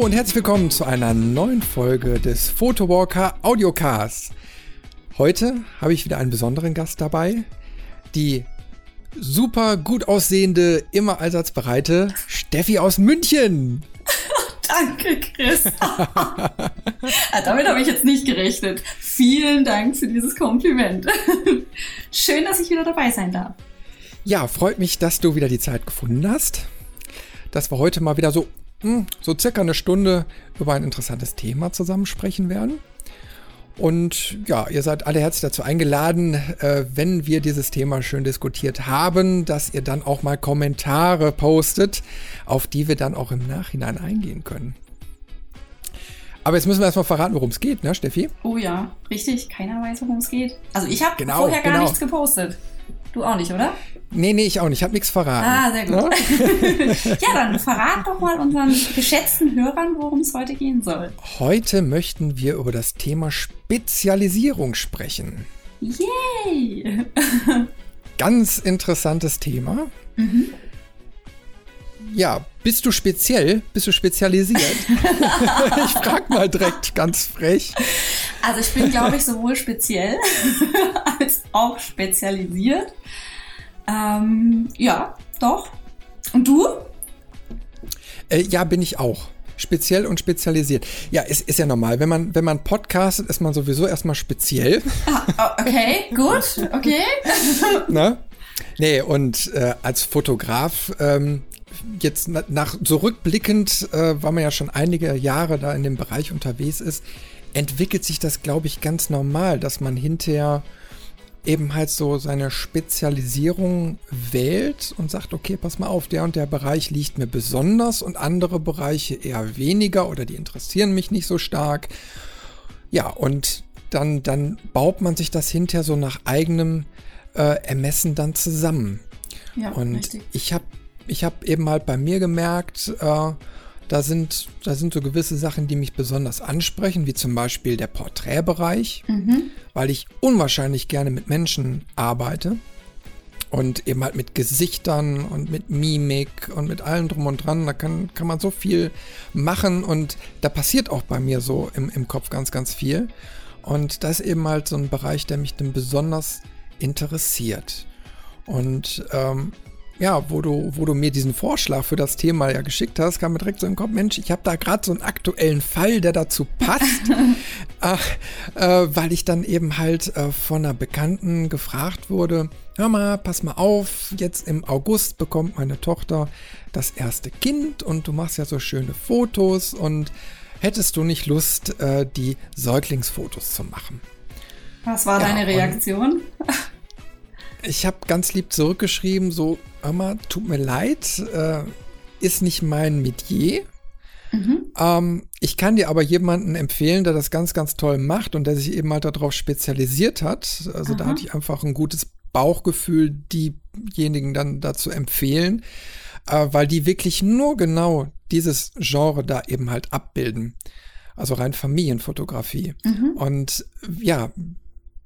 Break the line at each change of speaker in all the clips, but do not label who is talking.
Hallo und herzlich willkommen zu einer neuen Folge des Photowalker Audiocasts. Heute habe ich wieder einen besonderen Gast dabei, die super gut aussehende, immer allsatzbereite Steffi aus München.
Danke, Chris. Damit habe ich jetzt nicht gerechnet. Vielen Dank für dieses Kompliment. Schön, dass ich wieder dabei sein darf.
Ja, freut mich, dass du wieder die Zeit gefunden hast. Dass wir heute mal wieder so, so circa eine Stunde über ein interessantes Thema zusammen sprechen werden. Und ja, ihr seid alle herzlich dazu eingeladen, äh, wenn wir dieses Thema schön diskutiert haben, dass ihr dann auch mal Kommentare postet, auf die wir dann auch im Nachhinein eingehen können. Aber jetzt müssen wir erstmal verraten, worum es geht, ne, Steffi?
Oh ja, richtig. Keiner weiß, worum es geht. Also ich habe genau, vorher gar genau. nichts gepostet. Du auch nicht, oder?
Nee, nee, ich auch nicht. Ich habe nichts verraten.
Ah, sehr gut. Ja? ja, dann verrat doch mal unseren geschätzten Hörern, worum es heute gehen soll.
Heute möchten wir über das Thema Spezialisierung sprechen.
Yay!
Ganz interessantes Thema. Mhm. Ja, bist du speziell? Bist du spezialisiert? ich frag mal direkt ganz frech.
Also ich bin, glaube ich, sowohl speziell als auch spezialisiert. Ähm, ja, doch. Und du?
Äh, ja, bin ich auch. Speziell und spezialisiert. Ja, ist, ist ja normal. Wenn man, wenn man podcastet, ist man sowieso erstmal speziell.
Ah, okay, gut, okay.
Na? Nee, und äh, als Fotograf ähm, jetzt nach zurückblickend, äh, weil man ja schon einige Jahre da in dem Bereich unterwegs ist, entwickelt sich das, glaube ich, ganz normal, dass man hinterher eben halt so seine Spezialisierung wählt und sagt, okay, pass mal auf, der und der Bereich liegt mir besonders und andere Bereiche eher weniger oder die interessieren mich nicht so stark. Ja, und dann, dann baut man sich das hinterher so nach eigenem äh, Ermessen dann zusammen. Ja, und richtig. ich habe ich habe eben halt bei mir gemerkt, äh, da sind, da sind so gewisse Sachen, die mich besonders ansprechen, wie zum Beispiel der Porträtbereich, mhm. weil ich unwahrscheinlich gerne mit Menschen arbeite und eben halt mit Gesichtern und mit Mimik und mit allem drum und dran. Da kann, kann man so viel machen und da passiert auch bei mir so im, im Kopf ganz, ganz viel. Und das ist eben halt so ein Bereich, der mich dann besonders interessiert. Und ähm, ja, wo du, wo du mir diesen Vorschlag für das Thema ja geschickt hast, kam mir direkt so im Kopf, Mensch, ich habe da gerade so einen aktuellen Fall, der dazu passt, Ach, äh, weil ich dann eben halt äh, von einer Bekannten gefragt wurde, hör mal, pass mal auf, jetzt im August bekommt meine Tochter das erste Kind und du machst ja so schöne Fotos und hättest du nicht Lust, äh, die Säuglingsfotos zu machen?
Was war ja, deine Reaktion?
Ich habe ganz lieb zurückgeschrieben, so, Mama, tut mir leid, äh, ist nicht mein Metier. Mhm. Ähm, ich kann dir aber jemanden empfehlen, der das ganz, ganz toll macht und der sich eben halt darauf spezialisiert hat. Also Aha. da hatte ich einfach ein gutes Bauchgefühl, diejenigen dann dazu empfehlen, äh, weil die wirklich nur genau dieses Genre da eben halt abbilden. Also rein Familienfotografie. Mhm. Und ja,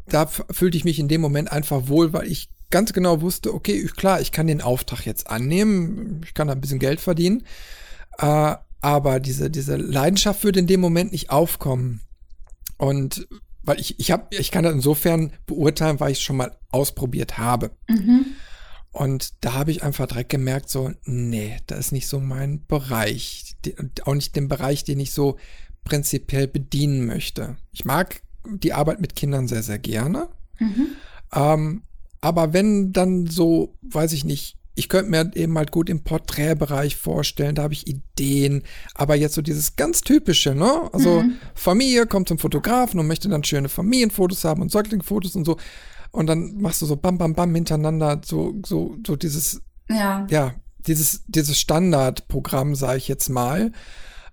da fühlte ich mich in dem Moment einfach wohl, weil ich ganz genau wusste, okay, ich, klar, ich kann den Auftrag jetzt annehmen, ich kann da ein bisschen Geld verdienen, äh, aber diese, diese Leidenschaft würde in dem Moment nicht aufkommen. Und weil ich, ich habe, ich kann das insofern beurteilen, weil ich es schon mal ausprobiert habe. Mhm. Und da habe ich einfach direkt gemerkt, so, nee, das ist nicht so mein Bereich. Auch nicht den Bereich, den ich so prinzipiell bedienen möchte. Ich mag die Arbeit mit Kindern sehr, sehr gerne. Mhm. Ähm, aber wenn dann so, weiß ich nicht, ich könnte mir eben halt gut im Porträtbereich vorstellen, da habe ich Ideen, aber jetzt so dieses ganz typische, ne? Also mhm. Familie kommt zum Fotografen und möchte dann schöne Familienfotos haben und Säuglingfotos und so. Und dann machst du so bam, bam, bam hintereinander, so, so, so dieses, ja, ja dieses, dieses Standardprogramm, sage ich jetzt mal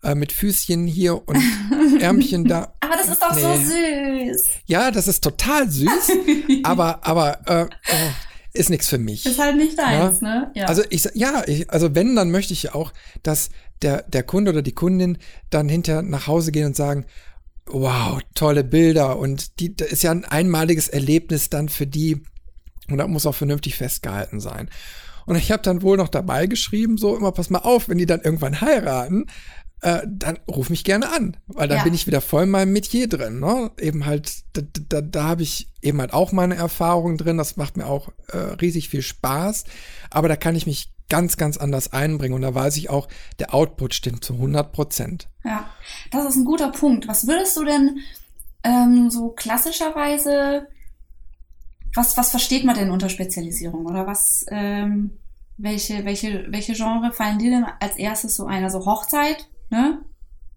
äh, mit Füßchen hier und Ärmchen da.
aber das ist doch nee. so süß.
Ja, das ist total süß, aber, aber äh, oh, ist nichts für mich.
Ist halt nicht deins, ja? ne?
Ja. Also ich, ja, ich, also wenn, dann möchte ich ja auch, dass der, der Kunde oder die Kundin dann hinter nach Hause gehen und sagen, wow, tolle Bilder und die, das ist ja ein einmaliges Erlebnis dann für die und das muss auch vernünftig festgehalten sein. Und ich habe dann wohl noch dabei geschrieben, so immer pass mal auf, wenn die dann irgendwann heiraten, äh, dann ruf mich gerne an, weil dann ja. bin ich wieder voll in meinem Metier drin. Ne? Eben halt, da, da, da habe ich eben halt auch meine Erfahrungen drin. Das macht mir auch äh, riesig viel Spaß. Aber da kann ich mich ganz, ganz anders einbringen. Und da weiß ich auch, der Output stimmt zu 100 Prozent.
Ja, das ist ein guter Punkt. Was würdest du denn ähm, so klassischerweise, was, was versteht man denn unter Spezialisierung? Oder was, ähm, welche, welche, welche Genre fallen dir denn als erstes so ein? Also Hochzeit, ne?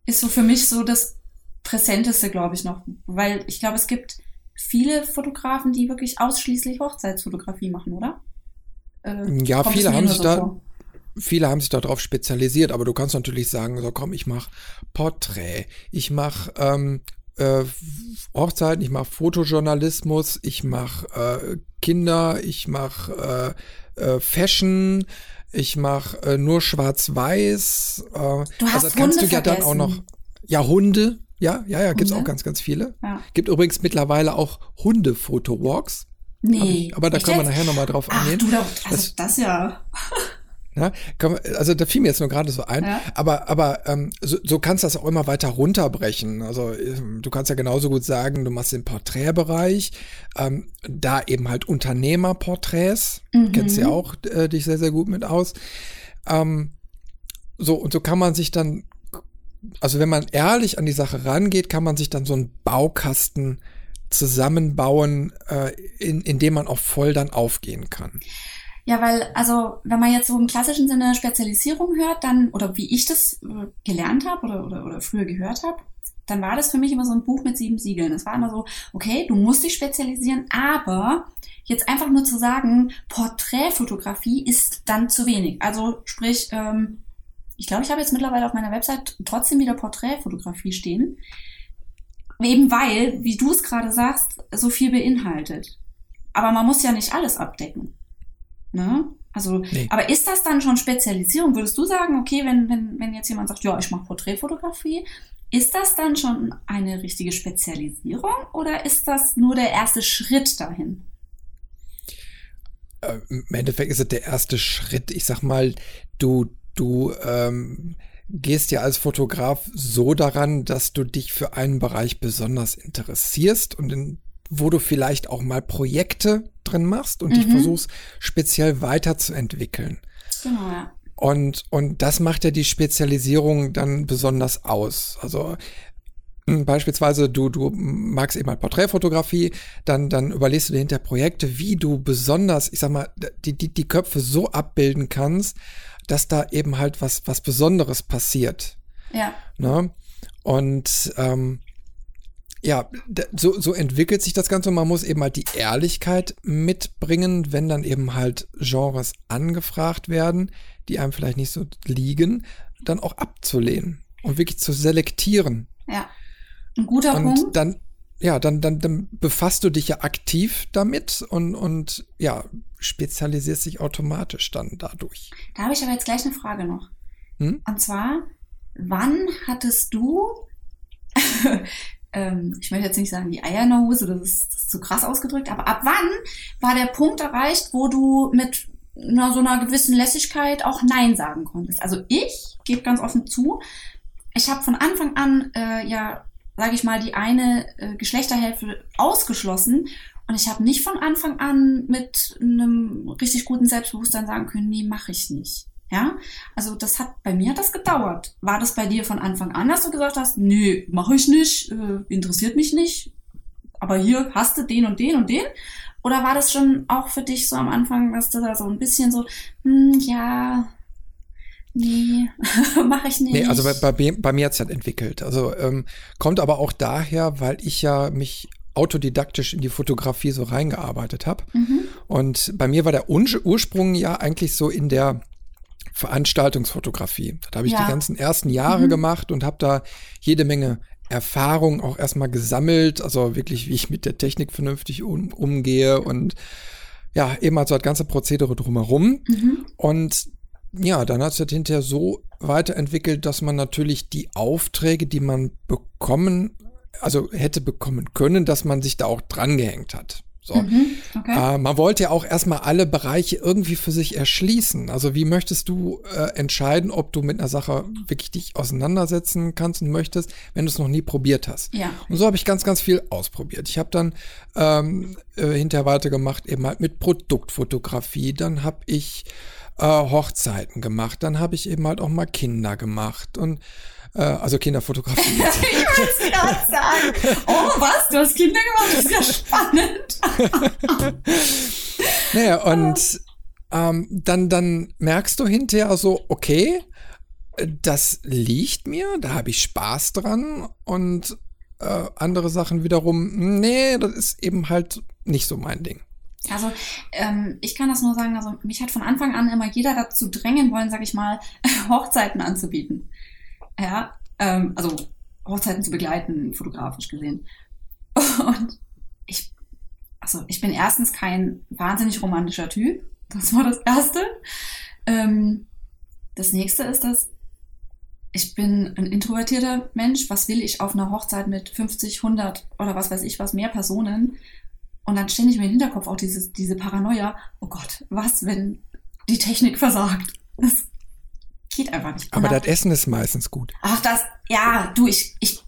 Ist so für mich so das Präsenteste, glaube ich, noch. Weil ich glaube, es gibt viele Fotografen, die wirklich ausschließlich Hochzeitsfotografie machen, oder?
Äh, ja, viele haben sich so da, vor? viele haben sich darauf spezialisiert, aber du kannst natürlich sagen, so komm, ich mache Porträt, ich mache ähm, äh, Hochzeiten, ich mache Fotojournalismus, ich mache äh, Kinder, ich mache äh, äh, Fashion, ich mache äh, nur Schwarz-Weiß. Äh, du
hast also kannst Hunde du ja
dann auch noch. Ja, Hunde. Ja, ja, ja, gibt's Hunde? auch ganz, ganz viele. Ja. Gibt übrigens mittlerweile auch Hunde-Fotowalks.
Nee.
Ich, aber da können wir nachher nochmal drauf eingehen.
Ach, du, das, also das ja.
Na, also da fiel mir jetzt nur gerade so ein. Ja. Aber, aber ähm, so, so kannst du das auch immer weiter runterbrechen. Also ähm, du kannst ja genauso gut sagen, du machst den Porträtbereich, ähm, da eben halt Unternehmerporträts, mhm. kennst ja auch äh, dich sehr, sehr gut mit aus. Ähm, so, und so kann man sich dann, also wenn man ehrlich an die Sache rangeht, kann man sich dann so einen Baukasten zusammenbauen, äh, in, in dem man auch voll dann aufgehen kann.
Ja, weil, also, wenn man jetzt so im klassischen Sinne Spezialisierung hört, dann, oder wie ich das äh, gelernt habe oder, oder, oder früher gehört habe, dann war das für mich immer so ein Buch mit sieben Siegeln. Es war immer so, okay, du musst dich spezialisieren, aber jetzt einfach nur zu sagen, Porträtfotografie ist dann zu wenig. Also sprich, ähm, ich glaube, ich habe jetzt mittlerweile auf meiner Website trotzdem wieder Porträtfotografie stehen. Eben weil, wie du es gerade sagst, so viel beinhaltet. Aber man muss ja nicht alles abdecken. Ne? Also, nee. aber ist das dann schon Spezialisierung? Würdest du sagen, okay, wenn, wenn, wenn jetzt jemand sagt, ja, ich mache Porträtfotografie, ist das dann schon eine richtige Spezialisierung oder ist das nur der erste Schritt dahin?
Äh, Im Endeffekt ist es der erste Schritt. Ich sag mal, du, du ähm, gehst ja als Fotograf so daran, dass du dich für einen Bereich besonders interessierst und in wo du vielleicht auch mal Projekte drin machst und mhm. dich versuchst speziell weiterzuentwickeln. Genau, ja. Und, und das macht ja die Spezialisierung dann besonders aus. Also hm, Beispielsweise, du, du magst eben mal Porträtfotografie, dann, dann überlegst du dir hinter Projekte, wie du besonders, ich sag mal, die, die, die Köpfe so abbilden kannst, dass da eben halt was, was Besonderes passiert.
Ja.
Ne? Und ähm, ja, so, so entwickelt sich das Ganze. Man muss eben halt die Ehrlichkeit mitbringen, wenn dann eben halt Genres angefragt werden, die einem vielleicht nicht so liegen, dann auch abzulehnen und wirklich zu selektieren.
Ja. Ein guter und Punkt.
Dann, ja, dann, dann, dann befasst du dich ja aktiv damit und, und ja, spezialisierst dich automatisch dann dadurch.
Da habe ich aber jetzt gleich eine Frage noch. Hm? Und zwar, wann hattest du ähm, ich möchte jetzt nicht sagen die Eier in der Hose, das ist, das ist zu krass ausgedrückt, aber ab wann war der Punkt erreicht, wo du mit einer, so einer gewissen Lässigkeit auch Nein sagen konntest? Also ich gebe ganz offen zu, ich habe von Anfang an äh, ja, sage ich mal, die eine äh, Geschlechterhälfte ausgeschlossen und ich habe nicht von Anfang an mit einem richtig guten Selbstbewusstsein sagen können, nee, mache ich nicht. Ja, also das hat bei mir hat das gedauert. War das bei dir von Anfang an, dass du gesagt hast, nee, mache ich nicht, äh, interessiert mich nicht, aber hier hast du den und den und den? Oder war das schon auch für dich so am Anfang, dass du da so ein bisschen so, hm, ja, nee, mache ich nicht. Nee,
also bei, bei, bei mir hat's halt entwickelt. Also ähm, kommt aber auch daher, weil ich ja mich autodidaktisch in die Fotografie so reingearbeitet habe. Mhm. Und bei mir war der Ursprung ja eigentlich so in der Veranstaltungsfotografie. Da habe ich ja. die ganzen ersten Jahre mhm. gemacht und habe da jede Menge Erfahrung auch erstmal gesammelt, also wirklich, wie ich mit der Technik vernünftig um, umgehe und ja, eben halt so das ganze Prozedere drumherum. Mhm. Und ja, dann hat es halt hinterher so weiterentwickelt, dass man natürlich die Aufträge, die man bekommen, also hätte bekommen können, dass man sich da auch dran gehängt hat. So. Mhm, okay. äh, man wollte ja auch erstmal alle Bereiche irgendwie für sich erschließen. Also wie möchtest du äh, entscheiden, ob du mit einer Sache wirklich dich auseinandersetzen kannst und möchtest, wenn du es noch nie probiert hast?
Ja.
Und so habe ich ganz, ganz viel ausprobiert. Ich habe dann ähm, äh, hinterher weitergemacht eben halt mit Produktfotografie. Dann habe ich äh, Hochzeiten gemacht. Dann habe ich eben halt auch mal Kinder gemacht und also Kinderfotografie.
ich wollte gerade sagen. Oh, was? Du hast Kinder gemacht? Das ist ja spannend.
naja, und ähm, dann, dann merkst du hinterher so, okay, das liegt mir, da habe ich Spaß dran und äh, andere Sachen wiederum, nee, das ist eben halt nicht so mein Ding.
Also ähm, ich kann das nur sagen, also mich hat von Anfang an immer jeder dazu drängen wollen, sag ich mal, Hochzeiten anzubieten. Ja, ähm, also Hochzeiten zu begleiten, fotografisch gesehen. Und ich, also ich bin erstens kein wahnsinnig romantischer Typ. Das war das Erste. Ähm, das nächste ist, dass ich bin ein introvertierter Mensch. Was will ich auf einer Hochzeit mit 50, 100 oder was weiß ich was mehr Personen? Und dann ständig mir im Hinterkopf auch dieses, diese Paranoia. Oh Gott, was, wenn die Technik versagt? Das Geht einfach nicht.
Aber das Essen ist meistens gut.
Ach, das, ja, du, ich, ich,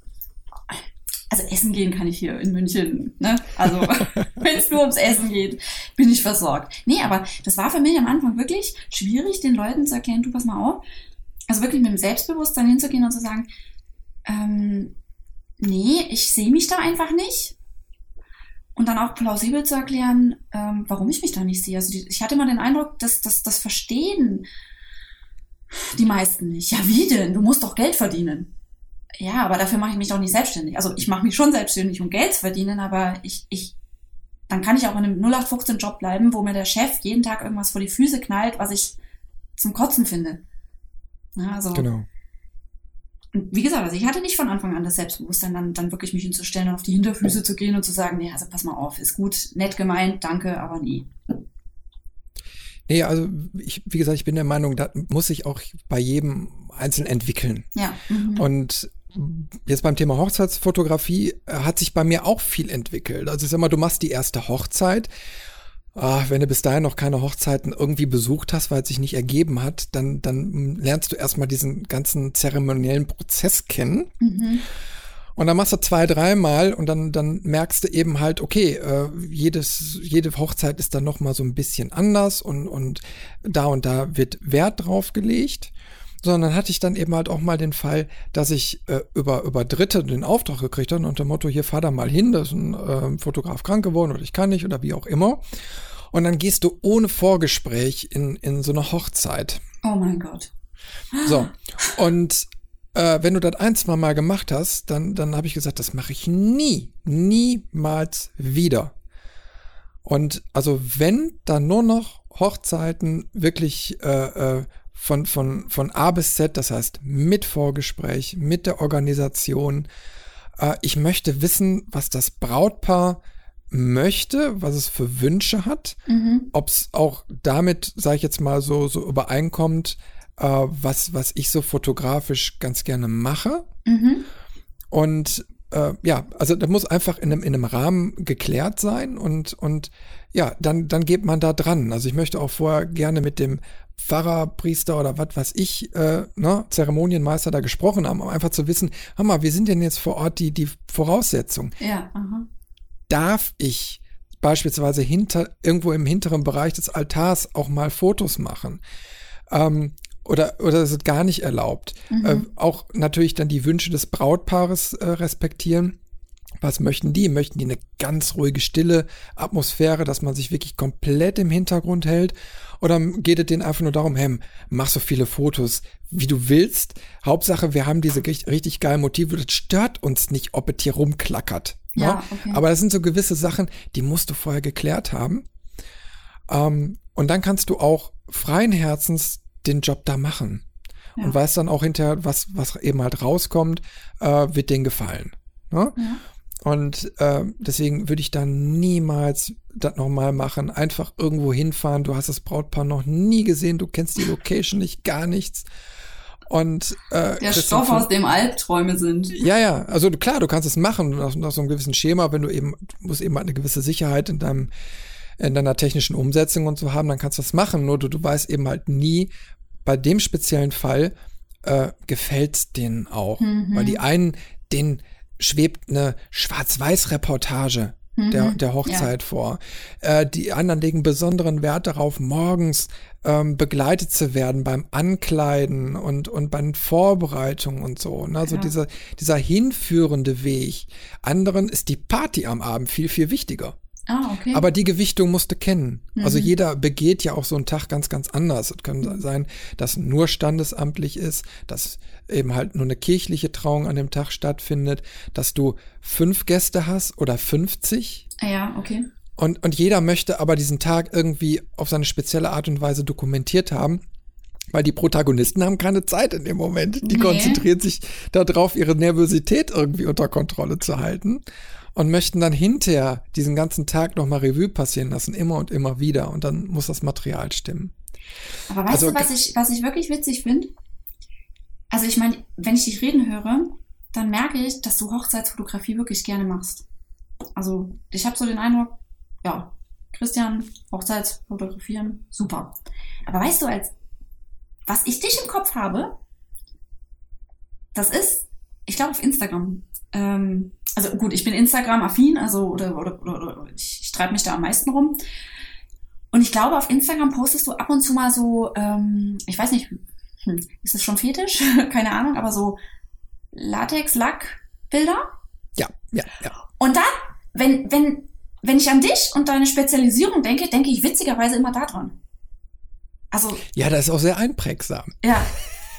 also essen gehen kann ich hier in München, ne? Also, wenn es nur ums Essen geht, bin ich versorgt. Nee, aber das war für mich am Anfang wirklich schwierig, den Leuten zu erklären, du pass mal auf. Also wirklich mit dem Selbstbewusstsein hinzugehen und zu sagen, ähm, nee, ich sehe mich da einfach nicht. Und dann auch plausibel zu erklären, ähm, warum ich mich da nicht sehe. Also die, ich hatte immer den Eindruck, dass, dass das Verstehen die meisten nicht. Ja, wie denn? Du musst doch Geld verdienen. Ja, aber dafür mache ich mich doch nicht selbstständig. Also ich mache mich schon selbstständig, um Geld zu verdienen, aber ich, ich, dann kann ich auch in einem 0815-Job bleiben, wo mir der Chef jeden Tag irgendwas vor die Füße knallt, was ich zum Kotzen finde. Ja, also,
genau.
Und wie gesagt, also ich hatte nicht von Anfang an das Selbstbewusstsein, dann, dann wirklich mich hinzustellen und auf die Hinterfüße zu gehen und zu sagen, nee, also pass mal auf, ist gut, nett gemeint, danke, aber nie.
Nee, also ich, wie gesagt, ich bin der Meinung, da muss sich auch bei jedem einzeln entwickeln.
Ja. Mhm.
Und jetzt beim Thema Hochzeitsfotografie äh, hat sich bei mir auch viel entwickelt. Also ich sag mal, du machst die erste Hochzeit. Ah, wenn du bis dahin noch keine Hochzeiten irgendwie besucht hast, weil es sich nicht ergeben hat, dann, dann lernst du erstmal diesen ganzen zeremoniellen Prozess kennen. Mhm. Und dann machst du zwei, dreimal und dann, dann merkst du eben halt, okay, äh, jedes, jede Hochzeit ist dann nochmal so ein bisschen anders und, und da und da wird Wert drauf gelegt. Sondern hatte ich dann eben halt auch mal den Fall, dass ich äh, über, über Dritte den Auftrag gekriegt habe unter dem Motto, hier fahr da mal hin, da ist ein äh, Fotograf krank geworden oder ich kann nicht oder wie auch immer. Und dann gehst du ohne Vorgespräch in, in so eine Hochzeit.
Oh mein Gott.
So. Und äh, wenn du das ein, zwei Mal gemacht hast, dann, dann habe ich gesagt, das mache ich nie, niemals wieder. Und also wenn dann nur noch Hochzeiten wirklich äh, äh, von, von, von A bis Z, das heißt mit Vorgespräch, mit der Organisation. Äh, ich möchte wissen, was das Brautpaar möchte, was es für Wünsche hat, mhm. ob es auch damit, sage ich jetzt mal so, so übereinkommt, äh, was, was ich so fotografisch ganz gerne mache. Mhm. Und äh, ja, also da muss einfach in einem, in einem Rahmen geklärt sein und, und ja, dann, dann geht man da dran. Also ich möchte auch vorher gerne mit dem Pfarrer, Priester oder was weiß ich, äh, ne, Zeremonienmeister da gesprochen haben, um einfach zu wissen, hör mal, wie sind denn jetzt vor Ort die, die Voraussetzungen?
Ja, aha.
Darf ich beispielsweise hinter, irgendwo im hinteren Bereich des Altars auch mal Fotos machen? Ähm, oder, oder ist es gar nicht erlaubt. Mhm. Äh, auch natürlich dann die Wünsche des Brautpaares äh, respektieren. Was möchten die? Möchten die eine ganz ruhige, stille Atmosphäre, dass man sich wirklich komplett im Hintergrund hält? Oder geht es denen einfach nur darum, hey, mach so viele Fotos, wie du willst. Hauptsache, wir haben diese richtig, geilen Motive. Das stört uns nicht, ob es hier rumklackert.
Ne? Ja, okay.
Aber das sind so gewisse Sachen, die musst du vorher geklärt haben. Ähm, und dann kannst du auch freien Herzens den Job da machen. Ja. Und weiß dann auch hinterher, was, was eben halt rauskommt, äh, wird denen gefallen. Ne? Ja. Und äh, deswegen würde ich dann niemals das nochmal machen. Einfach irgendwo hinfahren. Du hast das Brautpaar noch nie gesehen, du kennst die Location nicht, gar nichts. Und
äh, der Stoff, aus dem Albträume sind.
Ja, ja. Also klar, du kannst es machen nach, nach so einem gewissen Schema, wenn du eben, du musst eben eine gewisse Sicherheit in deinem in deiner technischen Umsetzung und so haben, dann kannst du das machen. Nur du, du weißt eben halt nie, bei dem speziellen Fall äh, gefällt's denen auch. Mhm. Weil die einen, denen schwebt eine Schwarz-Weiß-Reportage der, mhm. der Hochzeit ja. vor. Äh, die anderen legen besonderen Wert darauf, morgens ähm, begleitet zu werden beim Ankleiden und, und beim Vorbereitungen und so. Ne? Also ja. dieser, dieser hinführende Weg. Anderen ist die Party am Abend viel, viel wichtiger.
Ah, okay.
Aber die Gewichtung musste kennen. Also mhm. Also jeder begeht ja auch so einen Tag ganz, ganz anders. Es kann mhm. sein, dass nur standesamtlich ist, dass eben halt nur eine kirchliche Trauung an dem Tag stattfindet, dass du fünf Gäste hast oder 50.
Ah ja, okay.
Und, und jeder möchte aber diesen Tag irgendwie auf seine spezielle Art und Weise dokumentiert haben. Weil die Protagonisten haben keine Zeit in dem Moment. Die nee. konzentrieren sich darauf, ihre Nervosität irgendwie unter Kontrolle zu halten und möchten dann hinterher diesen ganzen Tag nochmal Revue passieren lassen, immer und immer wieder. Und dann muss das Material stimmen.
Aber weißt also, du, was ich, was ich wirklich witzig finde? Also ich meine, wenn ich dich reden höre, dann merke ich, dass du Hochzeitsfotografie wirklich gerne machst. Also ich habe so den Eindruck, ja, Christian, Hochzeitsfotografieren, super. Aber weißt du, als was ich dich im Kopf habe, das ist, ich glaube auf Instagram, ähm, also gut, ich bin Instagram-affin, also oder, oder, oder, oder ich, ich treibe mich da am meisten rum. Und ich glaube, auf Instagram postest du ab und zu mal so, ähm, ich weiß nicht, hm, ist das schon fetisch? Keine Ahnung, aber so Latex-Lack-Bilder.
Ja, ja, ja.
Und dann, wenn, wenn, wenn ich an dich und deine Spezialisierung denke, denke ich witzigerweise immer daran. Also.
Ja, das ist auch sehr einprägsam.
Ja.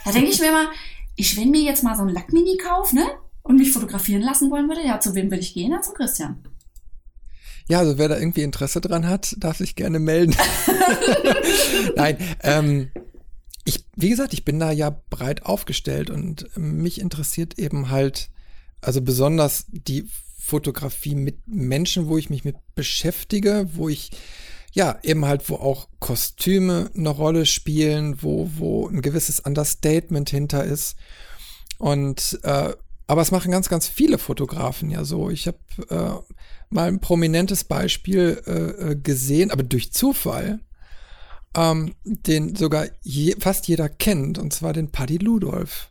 Da denke ich mir immer, ich will mir jetzt mal so ein Lackmini kaufen, ne? Und mich fotografieren lassen wollen würde, ja, zu wem will ich gehen? Ja, zum Christian.
Ja, also wer da irgendwie Interesse dran hat, darf sich gerne melden. Nein, ähm, ich, wie gesagt, ich bin da ja breit aufgestellt und mich interessiert eben halt, also besonders die Fotografie mit Menschen, wo ich mich mit beschäftige, wo ich ja eben halt, wo auch Kostüme eine Rolle spielen, wo, wo ein gewisses Understatement hinter ist. Und äh, aber es machen ganz, ganz viele Fotografen ja so. Ich habe äh, mal ein prominentes Beispiel äh, äh, gesehen, aber durch Zufall, ähm, den sogar je, fast jeder kennt, und zwar den Paddy Ludolf.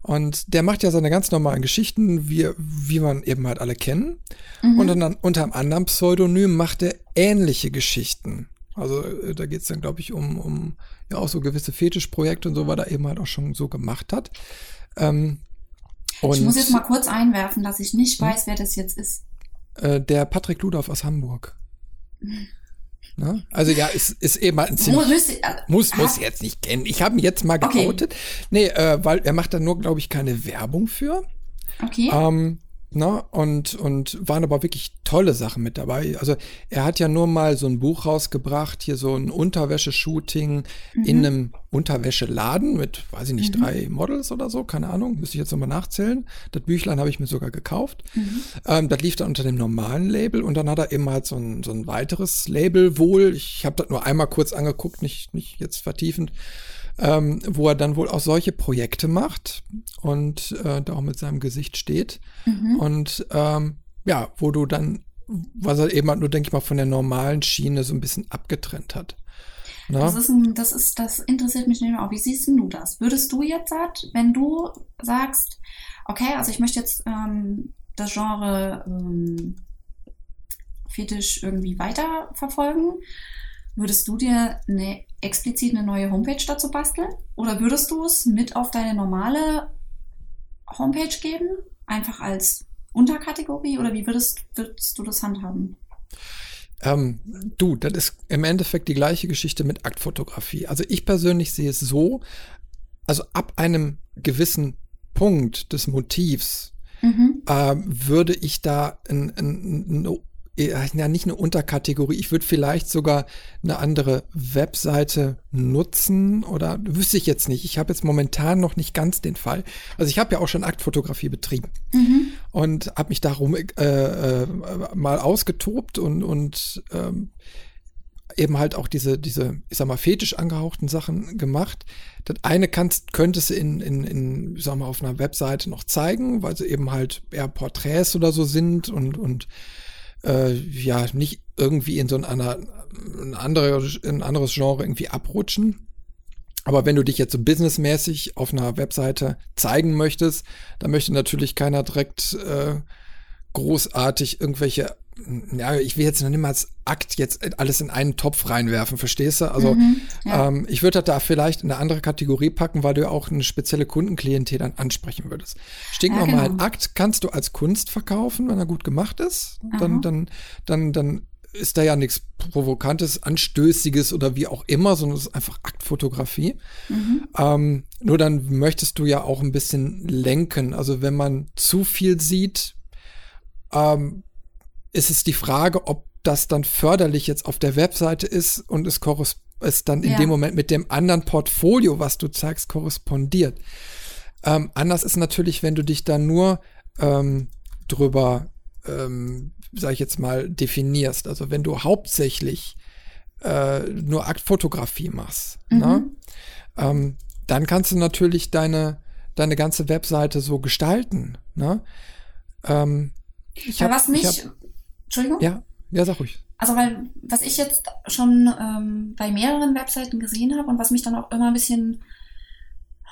Und der macht ja seine ganz normalen Geschichten, wie, wie man eben halt alle kennen. Mhm. Und dann unter einem anderen Pseudonym macht er ähnliche Geschichten. Also äh, da geht es dann, glaube ich, um, um ja auch so gewisse Fetischprojekte und so, was er eben halt auch schon so gemacht hat. Ähm,
und ich muss jetzt mal kurz einwerfen, dass ich nicht hm? weiß, wer das jetzt ist.
Äh, der Patrick Ludolf aus Hamburg. Na? Also ja, ist, ist eben ein ziemlich, muss, also, muss, muss jetzt nicht kennen. Ich habe ihn jetzt mal geoutet. Okay. Nee, äh, weil er macht da nur, glaube ich, keine Werbung für.
Okay.
Ähm, Ne? Und, und waren aber wirklich tolle Sachen mit dabei. Also er hat ja nur mal so ein Buch rausgebracht, hier so ein Unterwäsche-Shooting mhm. in einem Unterwäscheladen mit, weiß ich nicht, mhm. drei Models oder so, keine Ahnung, müsste ich jetzt nochmal nachzählen. Das Büchlein habe ich mir sogar gekauft. Mhm. Ähm, das lief dann unter dem normalen Label und dann hat er eben halt so ein, so ein weiteres Label wohl. Ich habe das nur einmal kurz angeguckt, nicht, nicht jetzt vertiefend ähm, wo er dann wohl auch solche Projekte macht und äh, da auch mit seinem Gesicht steht. Mhm. Und ähm, ja, wo du dann, was er eben halt nur, denke ich mal, von der normalen Schiene so ein bisschen abgetrennt hat.
Na? Das ist ein, das ist, das interessiert mich mehr auch. Wie siehst du das? Würdest du jetzt wenn du sagst, okay, also ich möchte jetzt ähm, das Genre ähm, Fetisch irgendwie weiterverfolgen, würdest du dir eine explizit eine neue Homepage dazu basteln? Oder würdest du es mit auf deine normale Homepage geben? Einfach als Unterkategorie? Oder wie würdest, würdest du das handhaben?
Ähm, du, das ist im Endeffekt die gleiche Geschichte mit Aktfotografie. Also ich persönlich sehe es so, also ab einem gewissen Punkt des Motivs mhm. äh, würde ich da ein, ein, ein ja nicht eine Unterkategorie. Ich würde vielleicht sogar eine andere Webseite nutzen oder wüsste ich jetzt nicht. Ich habe jetzt momentan noch nicht ganz den Fall. Also ich habe ja auch schon Aktfotografie betrieben mhm. und habe mich darum äh, äh, mal ausgetobt und und ähm, eben halt auch diese, diese, ich sag mal, fetisch angehauchten Sachen gemacht. Das eine kannst, könntest du in, in, in, ich sag mal, auf einer Webseite noch zeigen, weil sie eben halt eher Porträts oder so sind und, und äh, ja, nicht irgendwie in so ein, ein, andere, ein anderes Genre irgendwie abrutschen. Aber wenn du dich jetzt so businessmäßig auf einer Webseite zeigen möchtest, dann möchte natürlich keiner direkt äh, großartig irgendwelche ja, ich will jetzt noch nicht mal als Akt jetzt alles in einen Topf reinwerfen, verstehst du? Also mhm, ja. ähm, ich würde da vielleicht in eine andere Kategorie packen, weil du auch eine spezielle Kundenklientel dann ansprechen würdest. Stinknormal ja, genau. Akt kannst du als Kunst verkaufen, wenn er gut gemacht ist. Dann, dann, dann, dann ist da ja nichts Provokantes, Anstößiges oder wie auch immer, sondern es ist einfach Aktfotografie. Mhm. Ähm, nur dann möchtest du ja auch ein bisschen lenken. Also wenn man zu viel sieht, ähm, ist es die Frage, ob das dann förderlich jetzt auf der Webseite ist und es es dann in ja. dem Moment mit dem anderen Portfolio, was du zeigst, korrespondiert. Ähm, anders ist natürlich, wenn du dich dann nur ähm, drüber, ähm, sag ich jetzt mal, definierst. Also wenn du hauptsächlich äh, nur Aktfotografie machst, mhm. ne? ähm, dann kannst du natürlich deine, deine ganze Webseite so gestalten. Ne? Ähm,
ich ja, hab, was mich, hab, Entschuldigung?
Ja, ja, sag ruhig.
Also, weil, was ich jetzt schon ähm, bei mehreren Webseiten gesehen habe und was mich dann auch immer ein bisschen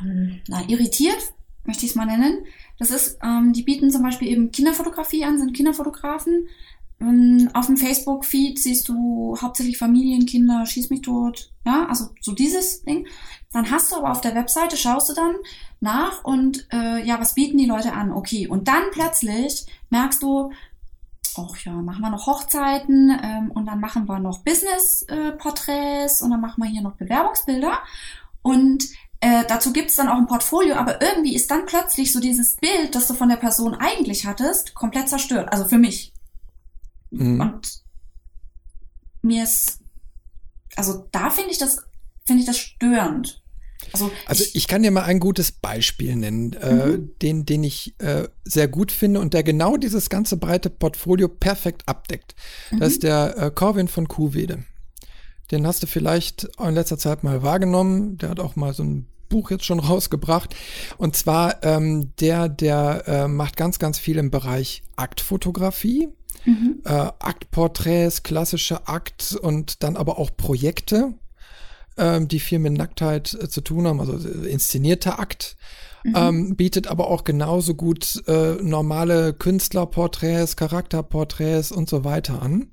ähm, na, irritiert, möchte ich es mal nennen, das ist, ähm, die bieten zum Beispiel eben Kinderfotografie an, sind Kinderfotografen. Ähm, auf dem Facebook-Feed siehst du hauptsächlich Familien, Kinder, schieß mich tot, ja, also so dieses Ding. Dann hast du aber auf der Webseite, schaust du dann nach und äh, ja, was bieten die Leute an? Okay, und dann plötzlich merkst du, ach ja, machen wir noch Hochzeiten ähm, und dann machen wir noch Business-Porträts äh, und dann machen wir hier noch Bewerbungsbilder. Und äh, dazu gibt's dann auch ein Portfolio, aber irgendwie ist dann plötzlich so dieses Bild, das du von der Person eigentlich hattest, komplett zerstört. Also für mich. Mhm. Und mir ist, also da finde ich das, finde ich das störend.
Also, also ich, ich, kann dir mal ein gutes Beispiel nennen, äh, mhm. äh, den, den ich äh, sehr gut finde und der genau dieses ganze breite Portfolio perfekt abdeckt. Mhm. Das ist der äh, Corwin von Kuhwede. Den hast du vielleicht in letzter Zeit mal wahrgenommen. Der hat auch mal so ein Buch jetzt schon rausgebracht. Und zwar ähm, der, der äh, macht ganz, ganz viel im Bereich Aktfotografie. Mhm. Äh, Aktporträts, klassische Akt und dann aber auch Projekte ähm, die viel mit Nacktheit äh, zu tun haben, also äh, inszenierter Akt. Mhm. Ähm, bietet aber auch genauso gut äh, normale Künstlerporträts, Charakterporträts und so weiter an.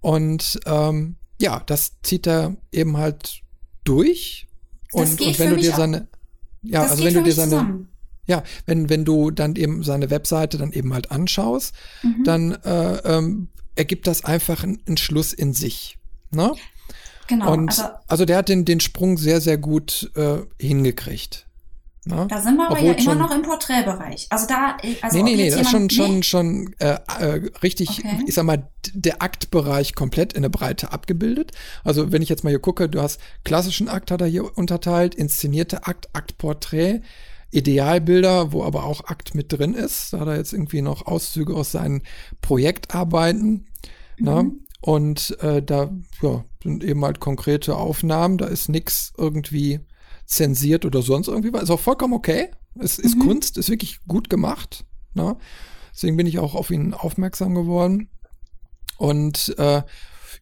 Und ähm, ja, das zieht er eben halt durch. Und, und wenn du dir seine, ja, also wenn du dir seine, zusammen. ja, wenn, wenn du dann eben seine Webseite dann eben halt anschaust, mhm. dann äh, ähm, ergibt das einfach einen Schluss in sich. Ne? Genau. Und also, also der hat den, den Sprung sehr, sehr gut äh, hingekriegt.
Na? Ne? Da sind wir aber Obwohl ja immer noch im Porträtbereich. Also da, also
nee, nee, nee, das ist schon, schon, schon äh, äh, richtig, okay. ich sag mal, der Aktbereich komplett in der Breite abgebildet. Also wenn ich jetzt mal hier gucke, du hast klassischen Akt hat er hier unterteilt, inszenierte Akt, Aktporträt, Idealbilder, wo aber auch Akt mit drin ist. Da hat er jetzt irgendwie noch Auszüge aus seinen Projektarbeiten. Ne? Mhm. Und äh, da ja, sind eben halt konkrete Aufnahmen, da ist nichts irgendwie zensiert oder sonst irgendwie. Ist auch vollkommen okay. Es ist mhm. Kunst, ist wirklich gut gemacht. Ne? Deswegen bin ich auch auf ihn aufmerksam geworden. Und äh,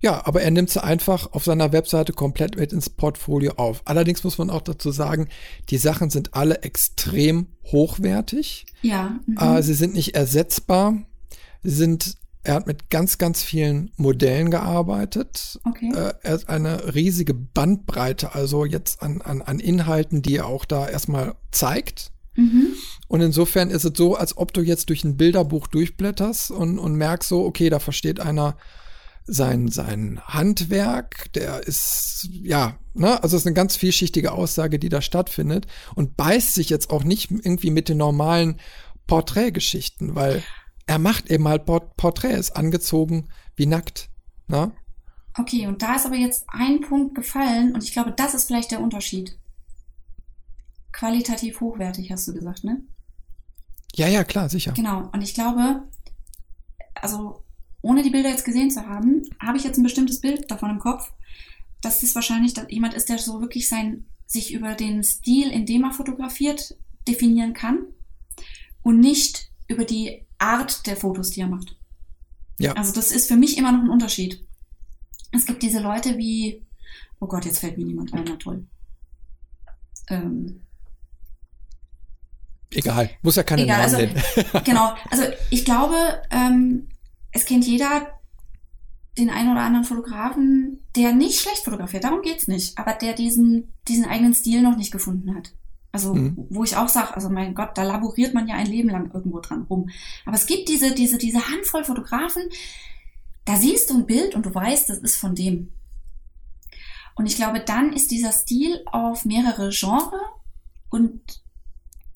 ja, aber er nimmt sie einfach auf seiner Webseite komplett mit ins Portfolio auf. Allerdings muss man auch dazu sagen, die Sachen sind alle extrem hochwertig.
Ja.
Mhm. Äh, sie sind nicht ersetzbar. Sie sind er hat mit ganz, ganz vielen Modellen gearbeitet.
Okay.
Äh, er hat eine riesige Bandbreite, also jetzt an, an, an Inhalten, die er auch da erstmal zeigt. Mhm. Und insofern ist es so, als ob du jetzt durch ein Bilderbuch durchblätterst und, und merkst so, okay, da versteht einer sein, sein Handwerk, der ist, ja, ne, also es ist eine ganz vielschichtige Aussage, die da stattfindet und beißt sich jetzt auch nicht irgendwie mit den normalen Porträtgeschichten, weil er macht eben halt Port Porträts, angezogen wie nackt. Ne?
Okay, und da ist aber jetzt ein Punkt gefallen und ich glaube, das ist vielleicht der Unterschied. Qualitativ hochwertig, hast du gesagt, ne?
Ja, ja, klar, sicher.
Genau, und ich glaube, also ohne die Bilder jetzt gesehen zu haben, habe ich jetzt ein bestimmtes Bild davon im Kopf, dass es wahrscheinlich jemand ist, der so wirklich sein, sich über den Stil, in dem er fotografiert, definieren kann und nicht über die Art der Fotos, die er macht. Ja. Also das ist für mich immer noch ein Unterschied. Es gibt diese Leute wie, oh Gott, jetzt fällt mir niemand ein, na toll. Ähm,
Egal, muss ja keine egal, Namen
also, genau, also ich glaube, ähm, es kennt jeder den einen oder anderen Fotografen, der nicht schlecht fotografiert, darum geht's nicht, aber der diesen, diesen eigenen Stil noch nicht gefunden hat. Also, mhm. wo ich auch sage, also mein Gott, da laboriert man ja ein Leben lang irgendwo dran rum. Aber es gibt diese, diese, diese Handvoll Fotografen, da siehst du ein Bild und du weißt, das ist von dem. Und ich glaube, dann ist dieser Stil auf mehrere Genre und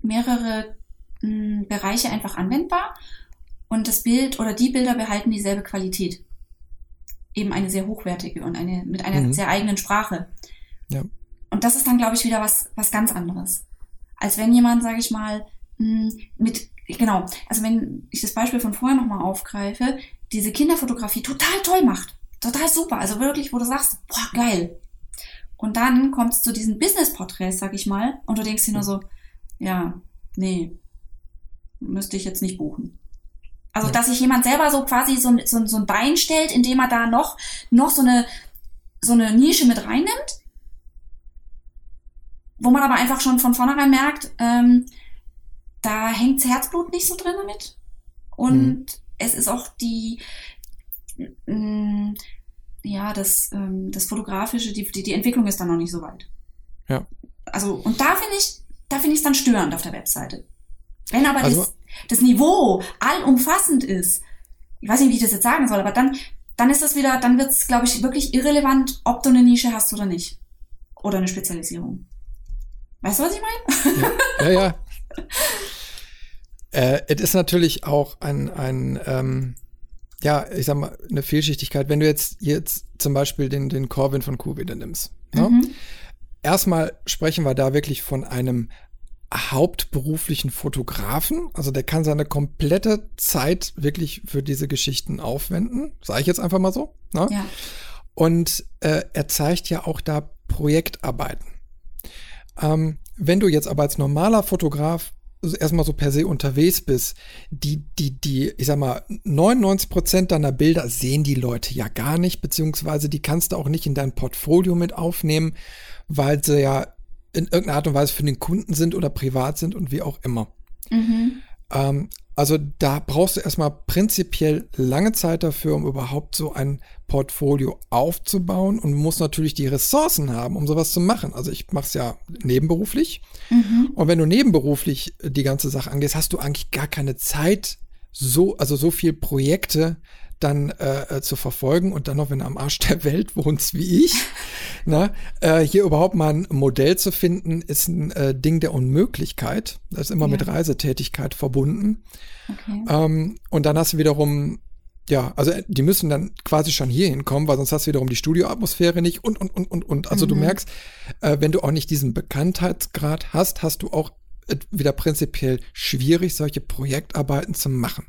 mehrere mh, hm, Bereiche einfach anwendbar. Und das Bild oder die Bilder behalten dieselbe Qualität. Eben eine sehr hochwertige und eine mit einer mhm. sehr eigenen Sprache. Ja. Und das ist dann, glaube ich, wieder was, was ganz anderes. Als wenn jemand, sage ich mal, hm, mit, genau, also wenn ich das Beispiel von vorher nochmal aufgreife, diese Kinderfotografie total toll macht. Total super. Also wirklich, wo du sagst, boah, geil. Und dann kommst du zu diesen Business-Porträts, sag ich mal, und du denkst dir nur so, ja, nee, müsste ich jetzt nicht buchen. Also, dass sich jemand selber so quasi so, so, so ein Bein stellt, indem er da noch, noch so eine, so eine Nische mit reinnimmt, wo man aber einfach schon von vornherein merkt, ähm, da hängt das Herzblut nicht so drin damit. Und mhm. es ist auch die, mm, ja, das, ähm, das Fotografische, die, die, Entwicklung ist dann noch nicht so weit. Ja. Also, und da finde ich, da finde ich es dann störend auf der Webseite. Wenn aber also, das, das Niveau allumfassend ist, ich weiß nicht, wie ich das jetzt sagen soll, aber dann, dann ist das wieder, dann wird es, glaube ich, wirklich irrelevant, ob du eine Nische hast oder nicht. Oder eine Spezialisierung. Weißt du, was ich meine?
Ja, ja. ja. äh, es ist natürlich auch ein, ein ähm, ja, ich sag mal, eine Vielschichtigkeit. Wenn du jetzt, jetzt zum Beispiel den, den Corvin von wieder nimmst. Ne? Mhm. Erstmal sprechen wir da wirklich von einem hauptberuflichen Fotografen. Also der kann seine komplette Zeit wirklich für diese Geschichten aufwenden. Sage ich jetzt einfach mal so. Ne? Ja. Und äh, er zeigt ja auch da Projektarbeiten. Ähm, wenn du jetzt aber als normaler Fotograf erstmal so per se unterwegs bist, die, die, die, ich sag mal, 99 Prozent deiner Bilder sehen die Leute ja gar nicht, beziehungsweise die kannst du auch nicht in dein Portfolio mit aufnehmen, weil sie ja in irgendeiner Art und Weise für den Kunden sind oder privat sind und wie auch immer. Mhm. Ähm, also da brauchst du erstmal prinzipiell lange Zeit dafür, um überhaupt so ein Portfolio aufzubauen und musst natürlich die Ressourcen haben, um sowas zu machen. Also ich mache es ja nebenberuflich. Mhm. Und wenn du nebenberuflich die ganze Sache angehst, hast du eigentlich gar keine Zeit, so, also so viel Projekte dann äh, äh, zu verfolgen und dann noch, wenn du am Arsch der Welt wohnst wie ich, na, äh, hier überhaupt mal ein Modell zu finden, ist ein äh, Ding der Unmöglichkeit. Das ist immer ja. mit Reisetätigkeit verbunden. Okay. Ähm, und dann hast du wiederum ja, also äh, die müssen dann quasi schon hier hinkommen, weil sonst hast du wiederum die Studioatmosphäre nicht und, und, und, und, und. Also mhm. du merkst, äh, wenn du auch nicht diesen Bekanntheitsgrad hast, hast du auch äh, wieder prinzipiell schwierig, solche Projektarbeiten zu machen.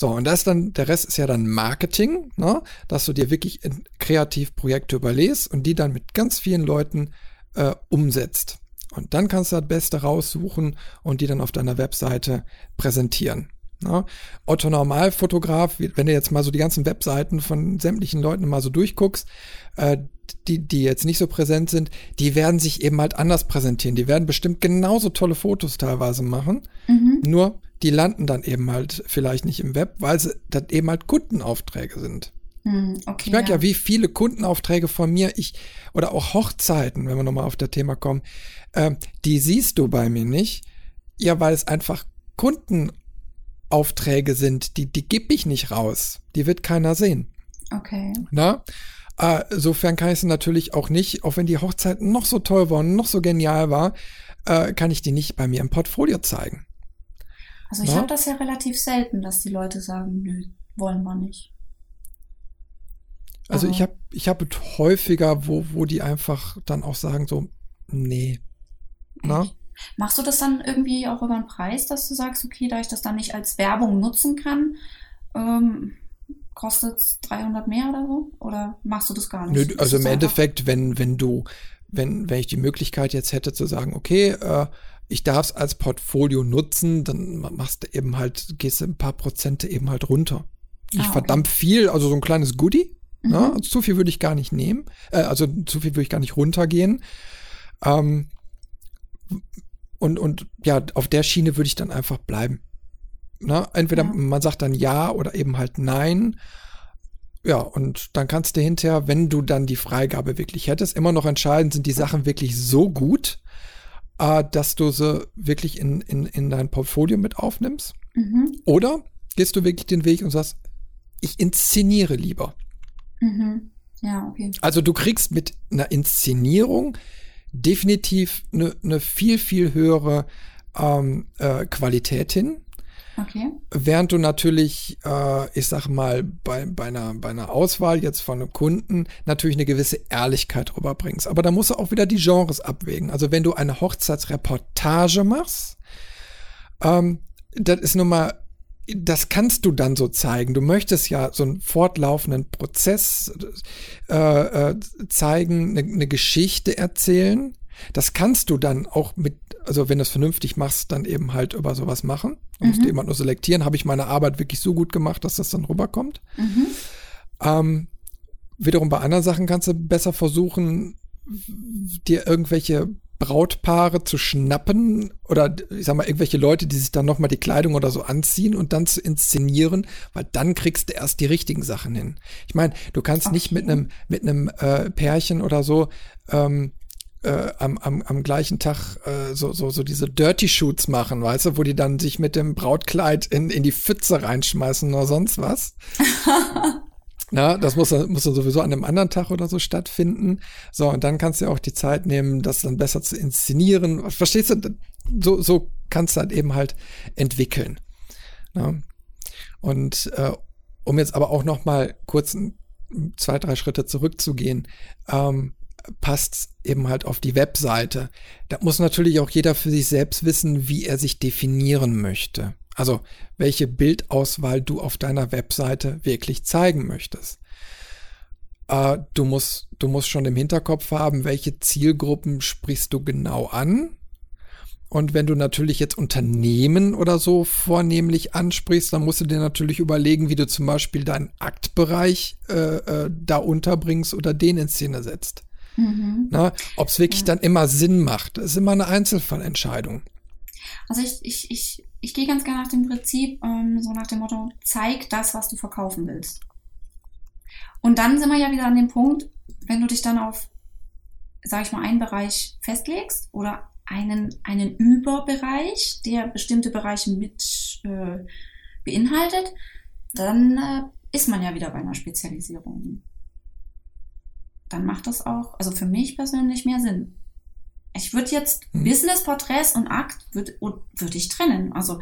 So, und das dann, der Rest ist ja dann Marketing, ne? dass du dir wirklich kreativ Projekte überlegst und die dann mit ganz vielen Leuten äh, umsetzt. Und dann kannst du das Beste raussuchen und die dann auf deiner Webseite präsentieren. Ne? Otto Normalfotograf, wenn du jetzt mal so die ganzen Webseiten von sämtlichen Leuten mal so durchguckst, äh, die, die jetzt nicht so präsent sind, die werden sich eben halt anders präsentieren. Die werden bestimmt genauso tolle Fotos teilweise machen. Mhm. Nur die landen dann eben halt vielleicht nicht im Web, weil sie das eben halt Kundenaufträge sind. Hm, okay, ich merke ja. ja. wie viele Kundenaufträge von mir ich oder auch Hochzeiten, wenn wir nochmal auf das Thema kommen, äh, die siehst du bei mir nicht. Ja, weil es einfach Kundenaufträge sind, die, die gebe ich nicht raus. Die wird keiner sehen.
Okay.
Na? Äh, insofern kann ich sie natürlich auch nicht, auch wenn die Hochzeit noch so toll war und noch so genial war, äh, kann ich die nicht bei mir im Portfolio zeigen.
Also ich habe das ja relativ selten, dass die Leute sagen, nö, wollen wir nicht.
Also ich habe ich habe häufiger, wo wo die einfach dann auch sagen so, nee.
Na? Machst du das dann irgendwie auch über einen Preis, dass du sagst, okay, da ich das dann nicht als Werbung nutzen kann, ähm, kostet 300 mehr oder so? Oder machst du das gar nicht?
Nö, also im Endeffekt, wenn, wenn du, wenn, wenn ich die Möglichkeit jetzt hätte zu sagen, okay, äh, ich darf es als Portfolio nutzen, dann machst du eben halt, gehst du ein paar Prozente eben halt runter. Nicht ah, okay. verdammt viel, also so ein kleines Goodie. Ne? Mhm. Ne? Also zu viel würde ich gar nicht nehmen. Äh, also zu viel würde ich gar nicht runtergehen. Ähm, und, und ja, auf der Schiene würde ich dann einfach bleiben. Ne? Entweder ja. man sagt dann ja oder eben halt nein. Ja, und dann kannst du hinterher, wenn du dann die Freigabe wirklich hättest, immer noch entscheiden, sind die Sachen wirklich so gut, äh, dass du sie wirklich in, in, in dein Portfolio mit aufnimmst. Mhm. Oder gehst du wirklich den Weg und sagst, ich inszeniere lieber.
Mhm. Ja, okay.
Also du kriegst mit einer Inszenierung definitiv eine, eine viel, viel höhere ähm, äh, Qualität hin.
Okay.
Während du natürlich, äh, ich sag mal, bei, bei, einer, bei einer Auswahl jetzt von einem Kunden natürlich eine gewisse Ehrlichkeit rüberbringst. Aber da musst du auch wieder die Genres abwägen. Also wenn du eine Hochzeitsreportage machst, ähm, das ist nun mal das kannst du dann so zeigen. Du möchtest ja so einen fortlaufenden Prozess äh, äh, zeigen, eine, eine Geschichte erzählen. Das kannst du dann auch mit, also wenn du es vernünftig machst, dann eben halt über sowas machen. Du musst mhm. eben nur selektieren, habe ich meine Arbeit wirklich so gut gemacht, dass das dann rüberkommt. Mhm. Ähm, wiederum bei anderen Sachen kannst du besser versuchen, dir irgendwelche Brautpaare zu schnappen oder ich sag mal irgendwelche Leute, die sich dann noch mal die Kleidung oder so anziehen und dann zu inszenieren, weil dann kriegst du erst die richtigen Sachen hin. Ich meine, du kannst okay. nicht mit einem mit einem äh, Pärchen oder so ähm, äh, am, am, am gleichen Tag äh, so, so, so diese Dirty Shoots machen, weißt du, wo die dann sich mit dem Brautkleid in, in die Pfütze reinschmeißen oder sonst was. Na, das muss, muss dann sowieso an einem anderen Tag oder so stattfinden. So, und dann kannst du auch die Zeit nehmen, das dann besser zu inszenieren. Verstehst du? So, so kannst du halt eben halt entwickeln. Na? Und äh, um jetzt aber auch noch mal kurz zwei, drei Schritte zurückzugehen, ähm, passt eben halt auf die Webseite. Da muss natürlich auch jeder für sich selbst wissen, wie er sich definieren möchte. Also welche Bildauswahl du auf deiner Webseite wirklich zeigen möchtest. Äh, du, musst, du musst schon im Hinterkopf haben, welche Zielgruppen sprichst du genau an. Und wenn du natürlich jetzt Unternehmen oder so vornehmlich ansprichst, dann musst du dir natürlich überlegen, wie du zum Beispiel deinen Aktbereich äh, äh, da unterbringst oder den in Szene setzt. Mhm. Ob es wirklich ja. dann immer Sinn macht, das ist immer eine Einzelfallentscheidung.
Also ich, ich, ich ich gehe ganz gerne nach dem Prinzip, ähm, so nach dem Motto, zeig das, was du verkaufen willst. Und dann sind wir ja wieder an dem Punkt, wenn du dich dann auf, sag ich mal, einen Bereich festlegst oder einen, einen Überbereich, der bestimmte Bereiche mit äh, beinhaltet, dann äh, ist man ja wieder bei einer Spezialisierung. Dann macht das auch, also für mich persönlich mehr Sinn. Ich würde jetzt hm. Business-Porträts und Akt würde würd ich trennen. Also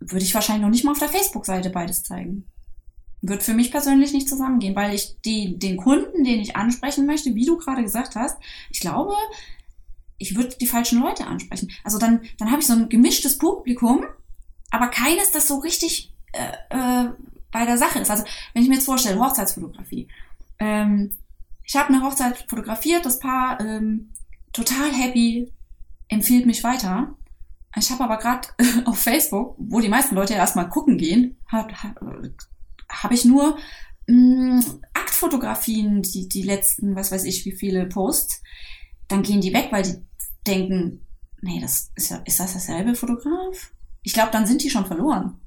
würde ich wahrscheinlich noch nicht mal auf der Facebook-Seite beides zeigen. Wird für mich persönlich nicht zusammengehen, weil ich die, den Kunden, den ich ansprechen möchte, wie du gerade gesagt hast, ich glaube, ich würde die falschen Leute ansprechen. Also dann, dann habe ich so ein gemischtes Publikum, aber keines, das so richtig äh, äh, bei der Sache ist. Also wenn ich mir jetzt vorstelle, Hochzeitsfotografie. Ähm, ich habe eine Hochzeit fotografiert, das Paar ähm, total happy, empfiehlt mich weiter. Ich habe aber gerade auf Facebook, wo die meisten Leute ja erstmal gucken gehen, habe hab ich nur mh, mm, Aktfotografien, die, die letzten, was weiß ich, wie viele Posts. Dann gehen die weg, weil die denken, nee, das ist ja, ist das derselbe Fotograf? Ich glaube, dann sind die schon verloren.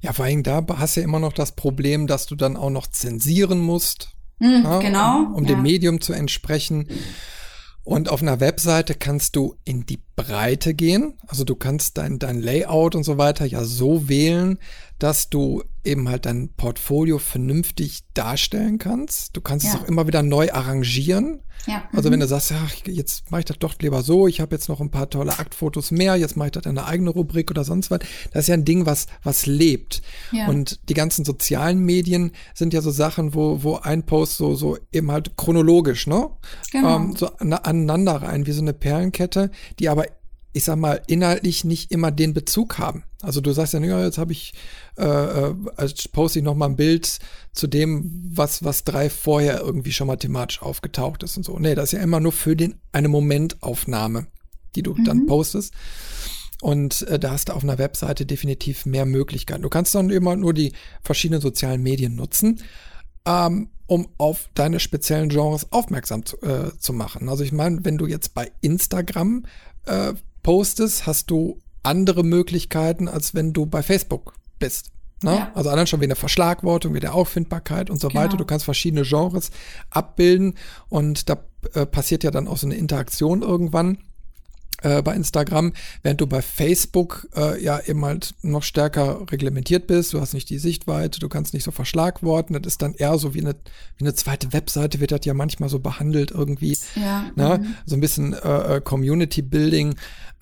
Ja, vor allem da hast du ja immer noch das Problem, dass du dann auch noch zensieren musst.
Mhm, ja, genau.
Um, um ja. dem Medium zu entsprechen. Und auf einer Webseite kannst du in die Breite gehen. Also du kannst dein, dein Layout und so weiter ja so wählen, dass du eben halt dein Portfolio vernünftig darstellen kannst. Du kannst ja. es auch immer wieder neu arrangieren.
Ja.
Also wenn mhm. du sagst, ja, jetzt mache ich das doch lieber so, ich habe jetzt noch ein paar tolle Aktfotos mehr, jetzt mache ich das in eine eigene Rubrik oder sonst was. Das ist ja ein Ding, was, was lebt. Ja. Und die ganzen sozialen Medien sind ja so Sachen, wo, wo ein Post so, so eben halt chronologisch, ne? Genau. Ähm, so aneinander rein, wie so eine Perlenkette, die aber ich sag mal, inhaltlich nicht immer den Bezug haben. Also du sagst ja, ja jetzt habe ich, äh, äh, poste ich noch mal ein Bild zu dem, was, was drei vorher irgendwie schon mal thematisch aufgetaucht ist und so. Nee, das ist ja immer nur für den, eine Momentaufnahme, die du mhm. dann postest. Und äh, da hast du auf einer Webseite definitiv mehr Möglichkeiten. Du kannst dann immer nur die verschiedenen sozialen Medien nutzen, ähm, um auf deine speziellen Genres aufmerksam zu, äh, zu machen. Also ich meine, wenn du jetzt bei Instagram äh, postest, hast du andere Möglichkeiten, als wenn du bei Facebook bist. Ne? Ja. Also allein schon wie eine Verschlagwortung, wie der Auffindbarkeit und so genau. weiter. Du kannst verschiedene Genres abbilden und da äh, passiert ja dann auch so eine Interaktion irgendwann äh, bei Instagram, während du bei Facebook äh, ja eben halt noch stärker reglementiert bist. Du hast nicht die Sichtweite, du kannst nicht so verschlagworten. Das ist dann eher so wie eine, wie eine zweite Webseite, wird das ja manchmal so behandelt irgendwie. Ja. Ne? Mhm. So ein bisschen äh, äh Community Building.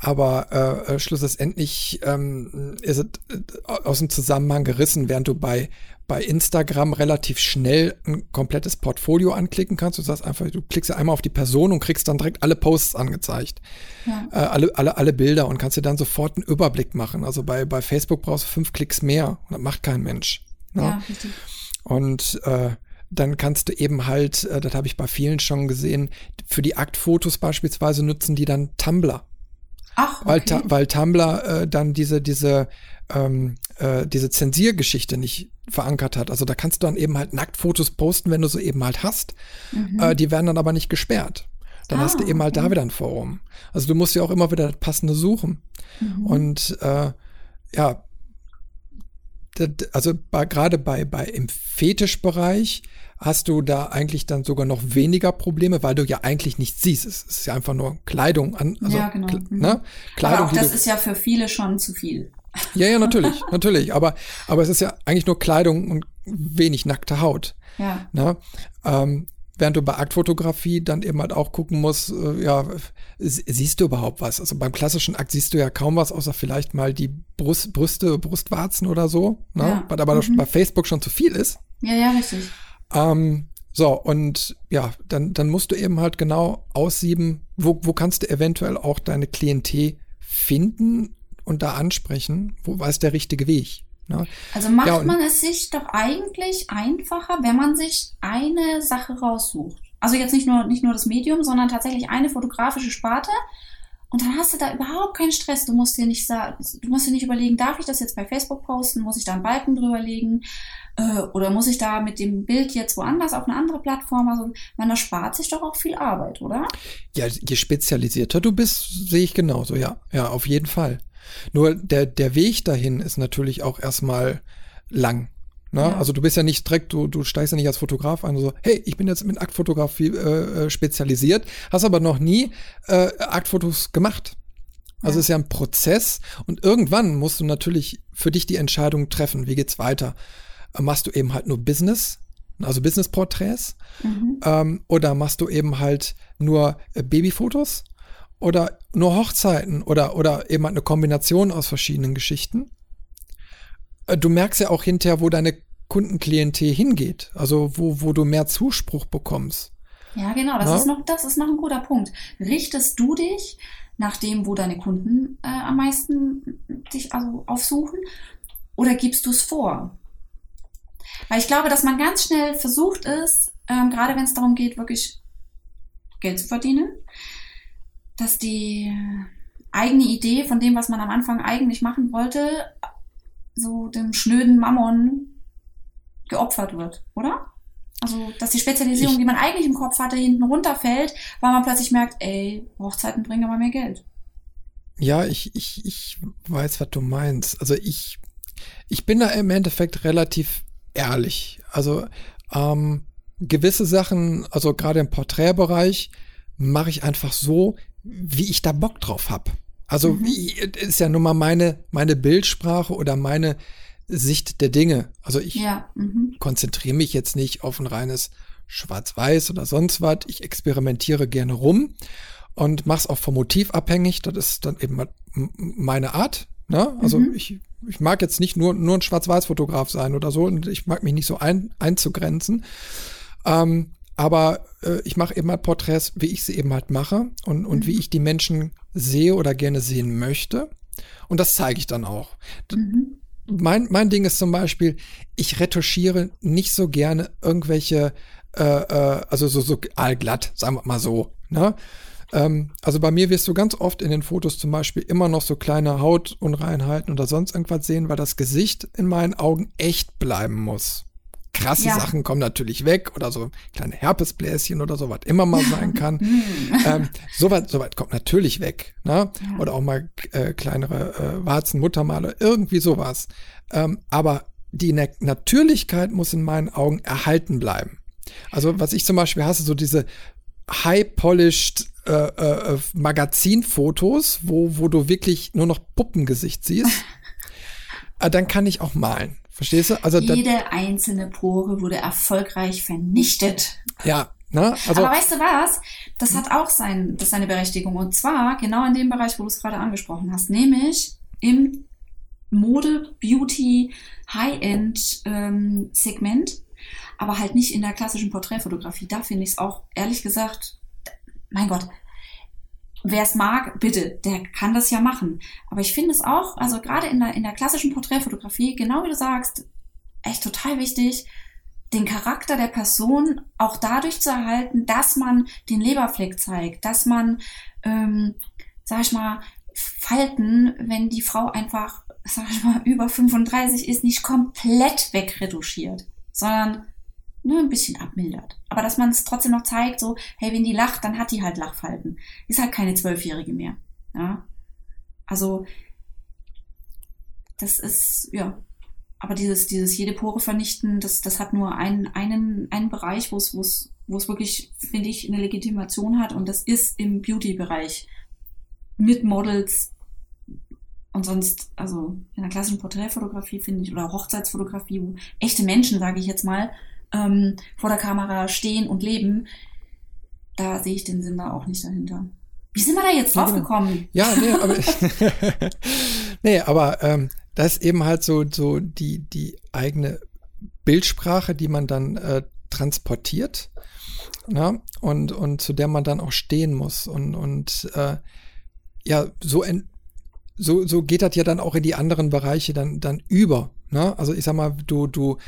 Aber äh, äh, schlussendlich ähm, ist es äh, aus dem Zusammenhang gerissen, während du bei bei Instagram relativ schnell ein komplettes Portfolio anklicken kannst. Du sagst einfach, du klickst ja einmal auf die Person und kriegst dann direkt alle Posts angezeigt. Ja. Äh, alle, alle, alle Bilder und kannst dir dann sofort einen Überblick machen. Also bei, bei Facebook brauchst du fünf Klicks mehr. Das macht kein Mensch. Ne? Ja, richtig. Und äh, dann kannst du eben halt, äh, das habe ich bei vielen schon gesehen, für die Aktfotos beispielsweise nutzen die dann Tumblr. Ach, okay. weil, weil Tumblr äh, dann diese, diese, ähm, äh, diese Zensiergeschichte nicht verankert hat. Also da kannst du dann eben halt Nacktfotos posten, wenn du sie eben halt hast. Mhm. Äh, die werden dann aber nicht gesperrt. Dann ah, hast du eben halt okay. da wieder ein Forum. Also du musst ja auch immer wieder das passende suchen. Mhm. Und äh, ja, also bei, gerade bei, bei im Fetischbereich hast du da eigentlich dann sogar noch weniger Probleme, weil du ja eigentlich nichts siehst. Es ist ja einfach nur Kleidung an. Also, ja, genau.
Mhm. Ne? Kleidung, Aber auch das ist ja für viele schon zu viel.
Ja, ja, natürlich, natürlich. Aber, aber es ist ja eigentlich nur Kleidung und wenig nackte Haut. Ja. Ne? Ähm, während du bei Aktfotografie dann eben halt auch gucken musst, äh, ja, siehst du überhaupt was? Also beim klassischen Akt siehst du ja kaum was, außer vielleicht mal die Brust, Brüste, Brustwarzen oder so, ne? Ja. weil aber mhm. bei Facebook schon zu viel ist.
Ja, ja, richtig.
Ähm, so, und ja, dann, dann musst du eben halt genau aussieben, wo, wo kannst du eventuell auch deine Klientel finden und da ansprechen, wo war es der richtige Weg. Ne?
Also macht ja, man es sich doch eigentlich einfacher, wenn man sich eine Sache raussucht. Also jetzt nicht nur, nicht nur das Medium, sondern tatsächlich eine fotografische Sparte. Und dann hast du da überhaupt keinen Stress. Du musst dir nicht sagen, du musst dir nicht überlegen, darf ich das jetzt bei Facebook posten? Muss ich da einen Balken drüber legen? Äh, oder muss ich da mit dem Bild jetzt woanders auf eine andere Plattform? Also man erspart sich doch auch viel Arbeit, oder?
Ja, je spezialisierter du bist, sehe ich genauso, ja. Ja, auf jeden Fall. Nur der, der Weg dahin ist natürlich auch erstmal lang. Ne? Ja. Also du bist ja nicht direkt, du, du steigst ja nicht als Fotograf ein und so, hey, ich bin jetzt mit Aktfotografie äh, äh, spezialisiert, hast aber noch nie äh, Aktfotos gemacht. Also ja. ist ja ein Prozess und irgendwann musst du natürlich für dich die Entscheidung treffen, wie geht's weiter. Äh, machst du eben halt nur Business, also Business-Porträts, mhm. ähm, oder machst du eben halt nur äh, Babyfotos oder nur Hochzeiten oder, oder eben eine Kombination aus verschiedenen Geschichten. Äh, du merkst ja auch hinterher, wo deine Kundenklientel hingeht, also wo, wo du mehr Zuspruch bekommst.
Ja, genau, das, ja? Ist noch, das ist noch ein guter Punkt. Richtest du dich nach dem, wo deine Kunden äh, am meisten dich also aufsuchen, oder gibst du es vor? Weil ich glaube, dass man ganz schnell versucht ist, ähm, gerade wenn es darum geht, wirklich Geld zu verdienen, dass die eigene Idee von dem, was man am Anfang eigentlich machen wollte, so dem schnöden Mammon geopfert wird, oder? Also, dass die Spezialisierung, ich, die man eigentlich im Kopf hatte, hinten runterfällt, weil man plötzlich merkt, ey, Hochzeiten bringen aber mehr Geld.
Ja, ich, ich, ich weiß, was du meinst. Also ich, ich bin da im Endeffekt relativ ehrlich. Also ähm, gewisse Sachen, also gerade im Porträtbereich, mache ich einfach so, wie ich da Bock drauf hab. Also mhm. wie, ist ja nun mal meine, meine Bildsprache oder meine Sicht der Dinge. Also ich ja. mhm. konzentriere mich jetzt nicht auf ein reines Schwarz-Weiß oder sonst was. Ich experimentiere gerne rum und mache es auch vom Motiv abhängig. Das ist dann eben meine Art. Ne? Also mhm. ich, ich mag jetzt nicht nur, nur ein Schwarz-Weiß-Fotograf sein oder so und ich mag mich nicht so ein, einzugrenzen. Ähm, aber äh, ich mache eben halt Porträts, wie ich sie eben halt mache und, und mhm. wie ich die Menschen sehe oder gerne sehen möchte. Und das zeige ich dann auch. Mhm. Mein, mein Ding ist zum Beispiel, ich retuschiere nicht so gerne irgendwelche, äh, äh, also so, so allglatt, sagen wir mal so. Ne? Ähm, also bei mir wirst du ganz oft in den Fotos zum Beispiel immer noch so kleine Hautunreinheiten oder sonst irgendwas sehen, weil das Gesicht in meinen Augen echt bleiben muss. Krasse ja. Sachen kommen natürlich weg oder so kleine Herpesbläschen oder so, was immer mal sein kann. ähm, Soweit so weit kommt natürlich weg. Ne? Ja. Oder auch mal äh, kleinere äh, Warzen, Muttermale, irgendwie sowas. Ähm, aber die Natürlichkeit muss in meinen Augen erhalten bleiben. Also was ich zum Beispiel hasse, so diese high-polished äh, äh, Magazinfotos, wo, wo du wirklich nur noch Puppengesicht siehst, äh, dann kann ich auch malen. Verstehst du?
Also jede einzelne Pore wurde erfolgreich vernichtet.
Ja, ne? Also,
Aber weißt du was? Das hat auch sein, das seine Berechtigung. Und zwar genau in dem Bereich, wo du es gerade angesprochen hast, nämlich im Mode, Beauty, High-End ähm, aber halt nicht in der klassischen Porträtfotografie. Da finde ich es auch ehrlich gesagt mein Gott, wer es mag, bitte, der kann das ja machen. Aber ich finde es auch, also gerade in der, in der klassischen Porträtfotografie, genau wie du sagst, echt total wichtig, den Charakter der Person auch dadurch zu erhalten, dass man den Leberfleck zeigt, dass man, ähm, sag ich mal, Falten, wenn die Frau einfach, sag ich mal, über 35 ist, nicht komplett wegretuschiert, sondern nur ein bisschen abmildert. Aber dass man es trotzdem noch zeigt, so, hey, wenn die lacht, dann hat die halt Lachfalten. Ist halt keine Zwölfjährige mehr. Ja. Also, das ist, ja. Aber dieses, dieses jede Pore vernichten, das, das hat nur einen, einen, einen Bereich, wo es, wo es, wo es wirklich, finde ich, eine Legitimation hat. Und das ist im Beauty-Bereich. Mit Models und sonst, also in der klassischen Porträtfotografie finde ich, oder Hochzeitsfotografie, wo echte Menschen, sage ich jetzt mal, ähm, vor der Kamera stehen und leben, da sehe ich den Sinn da auch nicht dahinter. Wie sind wir da jetzt drauf gekommen?
Ja, nee, aber, nee, aber ähm, das ist eben halt so, so die, die eigene Bildsprache, die man dann äh, transportiert na? Ne? Und, und zu der man dann auch stehen muss. Und, und äh, ja, so, en, so, so geht das ja dann auch in die anderen Bereiche dann, dann über. Ne? Also ich sag mal, du, du,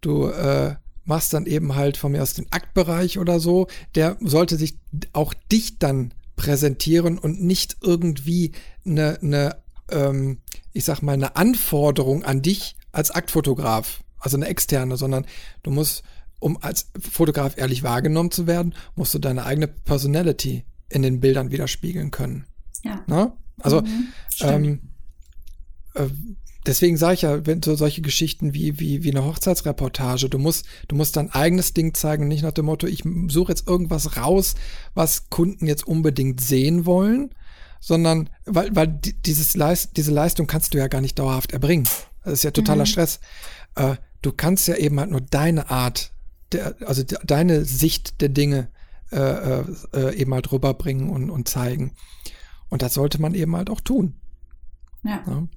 du äh, machst dann eben halt von mir aus den Aktbereich oder so, der sollte sich auch dich dann präsentieren und nicht irgendwie eine, eine ähm, ich sag mal, eine Anforderung an dich als Aktfotograf, also eine externe, sondern du musst, um als Fotograf ehrlich wahrgenommen zu werden, musst du deine eigene Personality in den Bildern widerspiegeln können.
Ja.
Na? Also, mhm, ähm, äh, deswegen sage ich ja, wenn so solche Geschichten wie, wie, wie eine Hochzeitsreportage, du musst, du musst dein eigenes Ding zeigen, nicht nach dem Motto, ich suche jetzt irgendwas raus, was Kunden jetzt unbedingt sehen wollen, sondern, weil, weil dieses Leist, diese Leistung kannst du ja gar nicht dauerhaft erbringen. Das ist ja totaler mhm. Stress. Äh, du kannst ja eben halt nur deine Art, der, also de, deine Sicht der Dinge äh, äh, äh, eben halt rüberbringen und, und zeigen. Und das sollte man eben halt auch tun.
Ja. ja.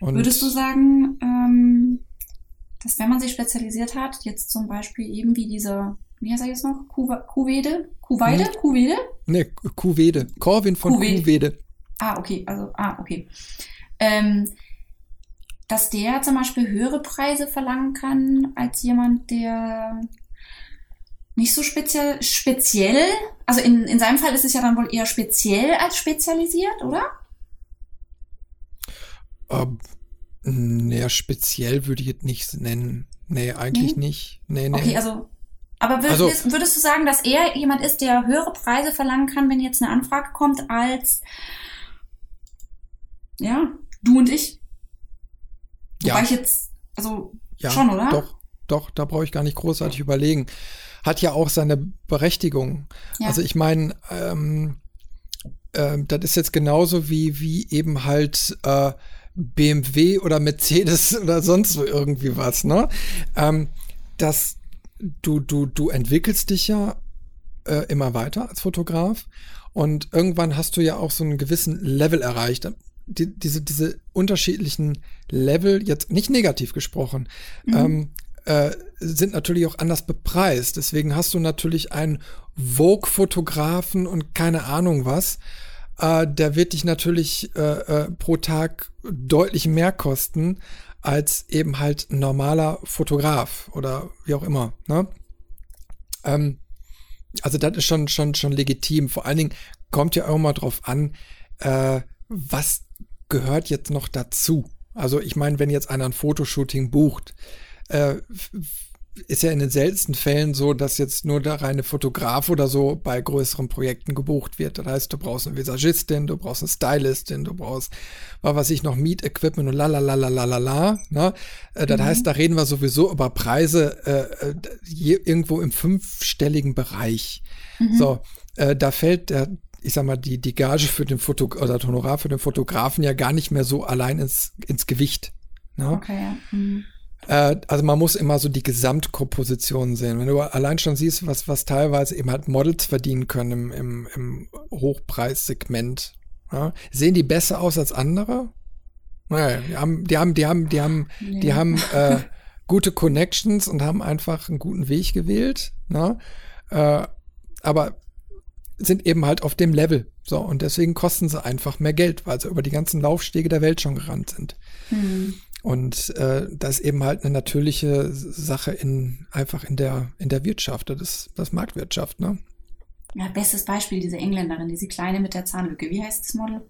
Und Würdest du sagen, ähm, dass wenn man sich spezialisiert hat, jetzt zum Beispiel eben wie dieser, wie heißt er jetzt noch? Kuwede? Kuweide? Hm. Kuwede?
Nee, Kuwede. Corvin von Kuwede. Kuwede.
Ah, okay, also, ah, okay. Ähm, dass der zum Beispiel höhere Preise verlangen kann als jemand, der nicht so speziell, speziell, also in, in seinem Fall ist es ja dann wohl eher speziell als spezialisiert, oder?
Ähm, naja, speziell würde ich es nicht nennen. Nee, eigentlich nee? nicht. Nee, nee.
Okay, also. Aber würdest, also, würdest du sagen, dass er jemand ist, der höhere Preise verlangen kann, wenn jetzt eine Anfrage kommt, als ja, du und ich? Ja. Wobei ich jetzt, also ja, schon, oder?
Doch, doch, da brauche ich gar nicht großartig überlegen. Hat ja auch seine Berechtigung. Ja. Also ich meine, ähm, äh, das ist jetzt genauso wie, wie eben halt äh, BMW oder Mercedes oder sonst so irgendwie was, ne? Ähm, dass du, du, du entwickelst dich ja äh, immer weiter als Fotograf und irgendwann hast du ja auch so einen gewissen Level erreicht. Die, diese, diese unterschiedlichen Level, jetzt nicht negativ gesprochen, mhm. ähm, äh, sind natürlich auch anders bepreist. Deswegen hast du natürlich einen Vogue-Fotografen und keine Ahnung was. Äh, der wird dich natürlich äh, äh, pro Tag deutlich mehr kosten als eben halt normaler Fotograf oder wie auch immer. Ne? Ähm, also das ist schon, schon, schon legitim. Vor allen Dingen kommt ja auch mal drauf an, äh, was gehört jetzt noch dazu. Also ich meine, wenn jetzt einer ein Fotoshooting bucht, äh, ist ja in den seltensten Fällen so, dass jetzt nur der reine Fotograf oder so bei größeren Projekten gebucht wird. Das heißt, du brauchst eine Visagistin, du brauchst eine Stylistin, du brauchst, was weiß ich, noch Meet-Equipment und lalalalalala. Ne? Äh, das mhm. heißt, da reden wir sowieso über Preise äh, äh irgendwo im fünfstelligen Bereich. Mhm. So, äh, da fällt der, ich sag mal, die, die Gage für den Foto oder das Honorar für den Fotografen ja gar nicht mehr so allein ins, ins Gewicht. Ne? Okay, ja. Mhm. Äh, also man muss immer so die Gesamtkomposition sehen. Wenn du allein schon siehst, was, was teilweise eben halt Models verdienen können im, im, im Hochpreissegment, ja? sehen die besser aus als andere? Naja, die haben, die haben, die haben, die haben, nee. die haben äh, gute Connections und haben einfach einen guten Weg gewählt. Ne? Äh, aber sind eben halt auf dem Level. So, und deswegen kosten sie einfach mehr Geld, weil sie über die ganzen Laufstege der Welt schon gerannt sind. Hm. Und äh, das ist eben halt eine natürliche Sache in einfach in der in der Wirtschaft, das ist das Marktwirtschaft, ne?
Ja, bestes Beispiel diese Engländerin, diese kleine mit der Zahnlücke. Wie heißt das Model?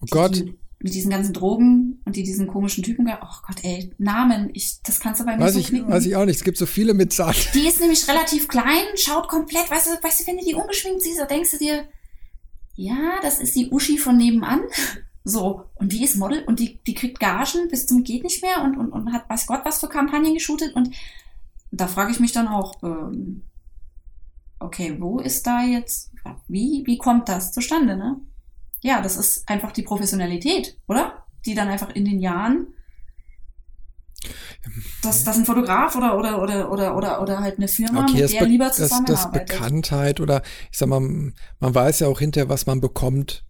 Oh Gott.
Die, mit diesen ganzen Drogen und die diesen komischen Typen. Oh Gott, ey, Namen, ich, das kannst du bei mir
weiß
so
ich, knicken. Weiß ich auch nicht. Es gibt so viele mit Zahn.
Die ist nämlich relativ klein, schaut komplett, weißt du, weißt du, wenn du die ungeschminkt siehst, da denkst du dir, ja, das ist die Uschi von nebenan. So, und die ist Model und die, die kriegt Gagen bis zum geht nicht mehr und, und, und hat weiß Gott was für Kampagnen geshootet und da frage ich mich dann auch, ähm, okay, wo ist da jetzt, wie, wie kommt das zustande, ne? Ja, das ist einfach die Professionalität, oder? Die dann einfach in den Jahren dass, dass ein Fotograf oder, oder, oder, oder, oder, oder halt eine Firma
okay,
mit der
be-
lieber zusammenarbeitet.
Das, das Bekanntheit oder ich sag mal, man weiß ja auch hinterher, was man bekommt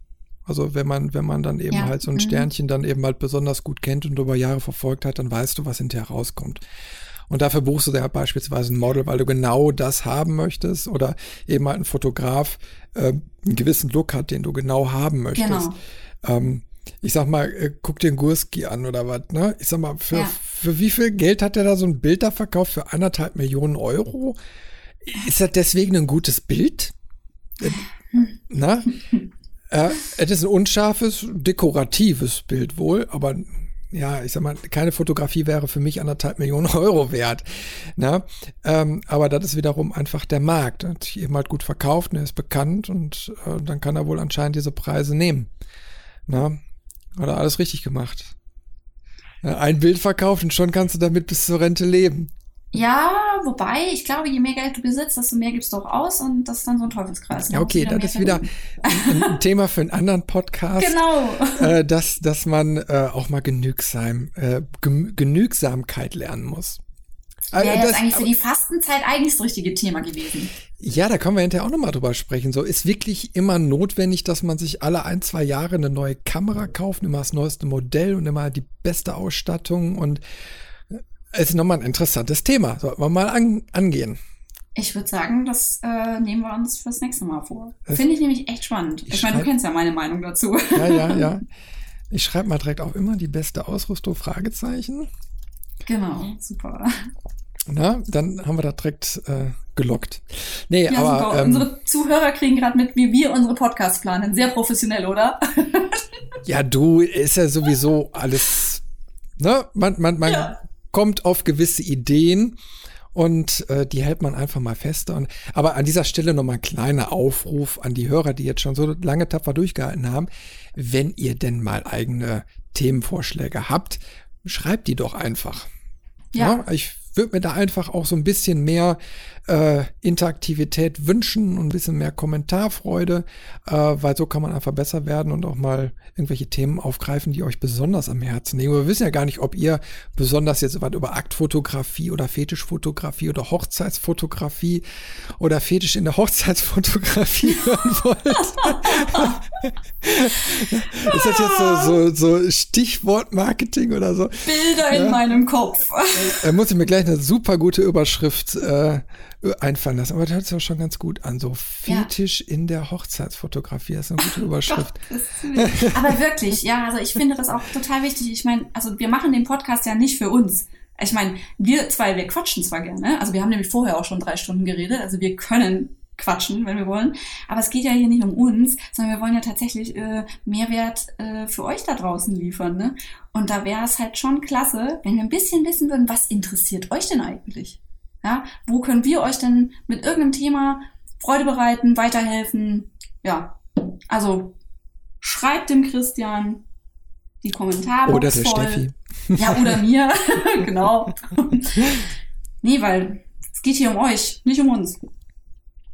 also wenn man, wenn man dann eben ja. halt so ein mhm. Sternchen dann eben halt besonders gut kennt und über Jahre verfolgt hat, dann weißt du, was hinterher rauskommt. Und dafür buchst du ja beispielsweise ein Model, weil du genau das haben möchtest oder eben halt ein Fotograf äh, einen gewissen Look hat, den du genau haben möchtest. Genau. Ähm, ich sag mal, äh, guck dir einen Gurski an oder was, ne? Ich sag mal, für, ja. für wie viel Geld hat der da so ein Bild da verkauft? Für anderthalb Millionen Euro? Ist das deswegen ein gutes Bild? Äh, na? Äh, es ist ein unscharfes, dekoratives Bild wohl, aber ja, ich sag mal, keine Fotografie wäre für mich anderthalb Millionen Euro wert. Ne? Ähm, aber das ist wiederum einfach der Markt. Hat sich eben halt gut verkauft, er ist bekannt und äh, dann kann er wohl anscheinend diese Preise nehmen. Ne? Hat er alles richtig gemacht. Ein Bild verkauft und schon kannst du damit bis zur Rente leben.
Ja, wobei, ich glaube, je mehr Geld du besitzt, desto mehr gibst du auch aus und das ist dann so ein Teufelskreis.
Ja, okay, das ist wieder ein, ein, Thema für einen anderen Podcast.
Genau.
Äh, dass, dass man äh, auch mal genügsam, äh, Genügsamkeit lernen muss.
Wäre äh, jetzt eigentlich für die Fastenzeit eigentlich das richtige Thema gewesen.
Ja, da können wir hinterher auch nochmal drüber sprechen. So, ist wirklich immer notwendig, dass man sich alle ein, zwei Jahre eine neue Kamera kauft, immer das neueste Modell und immer die beste Ausstattung und ist nochmal ein interessantes Thema. Sollten wir mal an, angehen.
Ich würde sagen, das äh, nehmen wir uns fürs nächste Mal vor. Finde ich nämlich echt spannend. Ich, ich meine, du kennst ja meine Meinung dazu.
Ja, ja, ja. Ich schreibe mal direkt auch immer die beste Ausrüstung, Fragezeichen.
Genau, super.
Na, dann haben wir da direkt äh, gelockt. Nee,
ja,
aber.
Ähm, unsere Zuhörer kriegen gerade mit, wie wir unsere Podcasts planen. Sehr professionell, oder?
ja, du, ist ja sowieso alles. Ne? Man, man, man ja kommt auf gewisse Ideen und äh, die hält man einfach mal fest. Und, aber an dieser Stelle nochmal ein kleiner Aufruf an die Hörer, die jetzt schon so lange tapfer durchgehalten haben. Wenn ihr denn mal eigene Themenvorschläge habt, schreibt die doch einfach. Ja. ja ich würde mir da einfach auch so ein bisschen mehr äh, Interaktivität wünschen und ein bisschen mehr Kommentarfreude, äh, weil so kann man einfach besser werden und auch mal irgendwelche Themen aufgreifen, die euch besonders am Herzen liegen. Wir wissen ja gar nicht, ob ihr besonders jetzt was über Aktfotografie oder Fetischfotografie oder Hochzeitsfotografie oder Fetisch in der Hochzeitsfotografie hören wollt. Ist das jetzt so, so, so Stichwort-Marketing oder so?
Bilder ja. in meinem Kopf.
Da muss ich mir gleich eine super gute Überschrift äh, einfallen lassen. Aber das hört sich auch schon ganz gut an. So Fetisch ja. in der Hochzeitsfotografie. Das ist eine gute Überschrift.
Gott, Aber wirklich, ja, also ich finde das auch total wichtig. Ich meine, also wir machen den Podcast ja nicht für uns. Ich meine, wir zwei, wir quatschen zwar gerne. Also wir haben nämlich vorher auch schon drei Stunden geredet. Also wir können quatschen, wenn wir wollen. Aber es geht ja hier nicht um uns, sondern wir wollen ja tatsächlich äh, Mehrwert äh, für euch da draußen liefern. Ne? Und da wäre es halt schon klasse, wenn wir ein bisschen wissen würden, was interessiert euch denn eigentlich? Ja, wo können wir euch denn mit irgendeinem Thema Freude bereiten, weiterhelfen? Ja, also schreibt dem Christian die Kommentare.
Oder der voll. Steffi.
Ja, oder mir. genau. nee, weil es geht hier um euch, nicht um uns.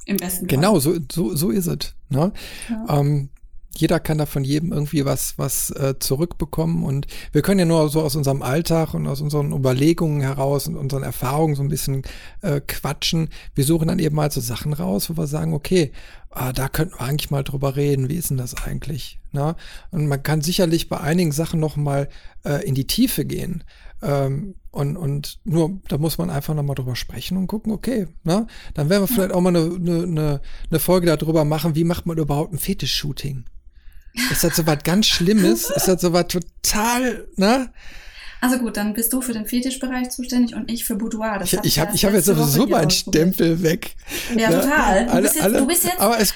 Im besten
Fall. Genau, so, so, so ist es. Ne? Ja. Ähm, jeder kann da von jedem irgendwie was, was äh, zurückbekommen. Und wir können ja nur so aus unserem Alltag und aus unseren Überlegungen heraus und unseren Erfahrungen so ein bisschen äh, quatschen. Wir suchen dann eben mal so Sachen raus, wo wir sagen, okay, ah, da könnten wir eigentlich mal drüber reden. Wie ist denn das eigentlich? Na? Ne? Und man kann sicherlich bei einigen Sachen noch mal äh, in die Tiefe gehen. Ähm, und, und nur, da muss man einfach nochmal drüber sprechen und gucken, okay, ne? Dann werden wir vielleicht auch mal eine, eine, eine Folge darüber machen, wie macht man überhaupt ein Fetisch-Shooting? Ist das so was ganz Schlimmes? Ist das so was total, ne?
Also gut, dann bist du für den Fetischbereich zuständig und ich für Boudoir.
Das ich ich habe ich hab jetzt sowieso meinen Stempel weg.
Ja, ne? total. Du, alle, bist jetzt, alle, du bist jetzt.
Aber es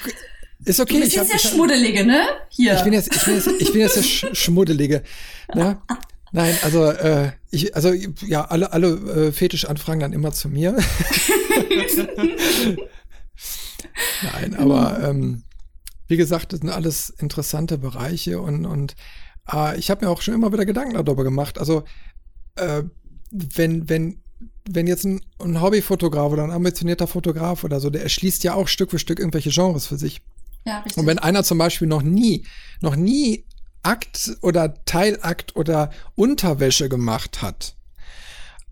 ist okay.
Du bist
ich
jetzt hab, der Schmuddelige, ne? Hier.
Ich bin jetzt, ich bin jetzt, ich bin jetzt der Sch Schmuddelige. Ne? Nein, also äh, ich, also ja, alle, alle äh, Fetischanfragen dann immer zu mir. Nein, aber ähm, wie gesagt, das sind alles interessante Bereiche und, und äh, ich habe mir auch schon immer wieder Gedanken darüber gemacht. Also äh, wenn, wenn, wenn jetzt ein, ein Hobbyfotograf oder ein ambitionierter Fotograf oder so, der erschließt ja auch Stück für Stück irgendwelche Genres für sich. Ja, richtig. Und wenn einer zum Beispiel noch nie, noch nie Akt oder Teilakt oder Unterwäsche gemacht hat,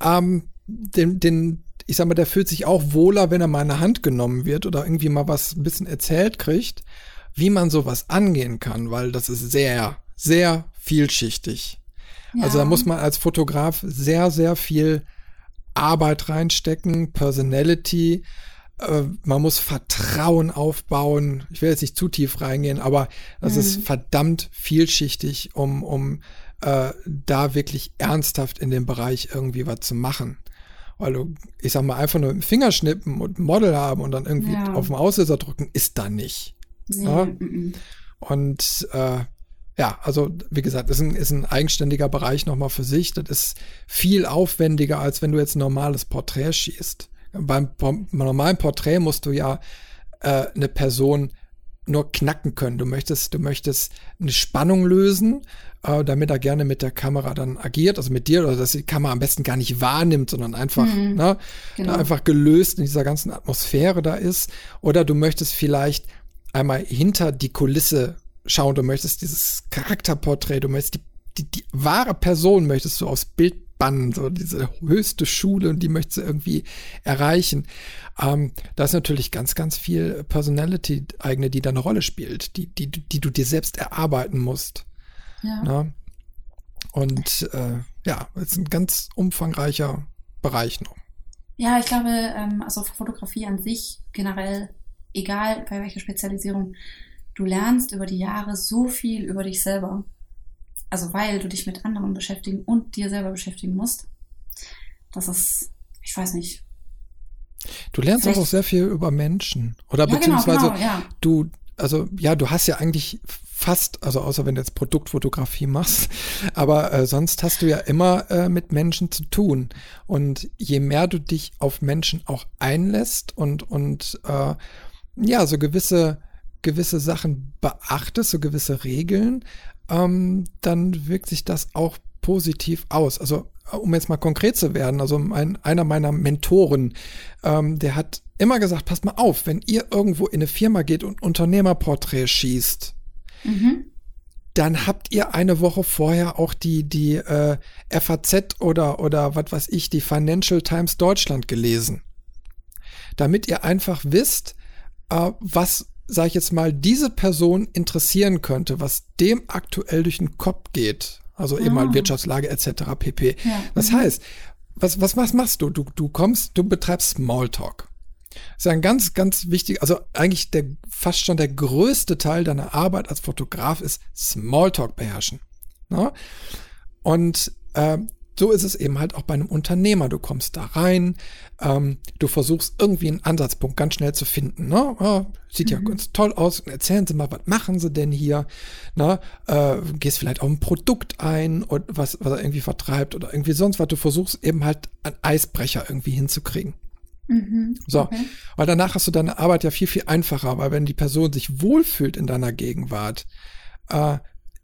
ähm, den, den, ich sag mal, der fühlt sich auch wohler, wenn er mal in Hand genommen wird oder irgendwie mal was ein bisschen erzählt kriegt, wie man sowas angehen kann, weil das ist sehr, sehr vielschichtig. Ja. Also da muss man als Fotograf sehr, sehr viel Arbeit reinstecken, Personality, äh, man muss Vertrauen aufbauen. Ich will jetzt nicht zu tief reingehen, aber das mhm. ist verdammt vielschichtig, um, um äh, da wirklich ernsthaft in dem Bereich irgendwie was zu machen. Weil du, ich sag mal, einfach nur mit dem Fingerschnippen und ein Model haben und dann irgendwie ja. auf den Auslöser drücken, ist da nicht. Nee. Ja? Und äh, ja, also wie gesagt, ist ein, ist ein eigenständiger Bereich nochmal für sich. Das ist viel aufwendiger, als wenn du jetzt ein normales Porträt schießt. Beim, beim normalen Porträt musst du ja äh, eine Person nur knacken können. Du möchtest, du möchtest eine Spannung lösen, äh, damit er gerne mit der Kamera dann agiert, also mit dir, oder dass die Kamera am besten gar nicht wahrnimmt, sondern einfach, mhm, ne, genau. einfach gelöst in dieser ganzen Atmosphäre da ist. Oder du möchtest vielleicht einmal hinter die Kulisse schauen, du möchtest dieses Charakterporträt, du möchtest die, die, die wahre Person möchtest du aufs Bild bannen, so diese höchste Schule und die möchtest du irgendwie erreichen. Ähm, da ist natürlich ganz, ganz viel Personality eigene, die da eine Rolle spielt, die, die, die du dir selbst erarbeiten musst. Ja. Ne? Und äh, ja, es ist ein ganz umfangreicher Bereich noch.
Ja, ich glaube, ähm, also Fotografie an sich generell egal bei welcher Spezialisierung, du lernst über die Jahre so viel über dich selber. Also weil du dich mit anderen beschäftigen und dir selber beschäftigen musst. Das ist, ich weiß nicht.
Du lernst Vielleicht. auch sehr viel über Menschen. Oder ja, genau, beziehungsweise genau, genau, ja. du, also ja, du hast ja eigentlich fast, also außer wenn du jetzt Produktfotografie machst, aber äh, sonst hast du ja immer äh, mit Menschen zu tun. Und je mehr du dich auf Menschen auch einlässt und, und äh, ja, so gewisse, gewisse Sachen beachtest, so gewisse Regeln, ähm, dann wirkt sich das auch positiv aus. Also um jetzt mal konkret zu werden, also ein, einer meiner Mentoren, ähm, der hat immer gesagt, passt mal auf, wenn ihr irgendwo in eine Firma geht und Unternehmerporträt schießt, mhm. dann habt ihr eine Woche vorher auch die, die äh, FAZ oder, oder was weiß ich, die Financial Times Deutschland gelesen. Damit ihr einfach wisst, äh, was sag ich jetzt mal, diese Person interessieren könnte, was dem aktuell durch den Kopf geht, also eben mal ah. Wirtschaftslage etc. pp. Ja. Das mhm. heißt, was, was, was machst du? Du, du kommst, du betreibst Smalltalk. Das ist ein ganz, ganz wichtig, also eigentlich der, fast schon der größte Teil deiner Arbeit als Fotograf ist Smalltalk beherrschen. Ne? Und äh, so ist es eben halt auch bei einem Unternehmer. Du kommst da rein, ähm, du versuchst irgendwie einen Ansatzpunkt ganz schnell zu finden. Ne? Oh, sieht mhm. ja ganz toll aus. Erzählen Sie mal, was machen Sie denn hier? Ne? Äh, gehst vielleicht auf ein Produkt ein, und was, was er irgendwie vertreibt oder irgendwie sonst was. Du versuchst eben halt einen Eisbrecher irgendwie hinzukriegen. Mhm, so, okay. weil danach hast du deine Arbeit ja viel, viel einfacher, weil wenn die Person sich wohlfühlt in deiner Gegenwart, äh,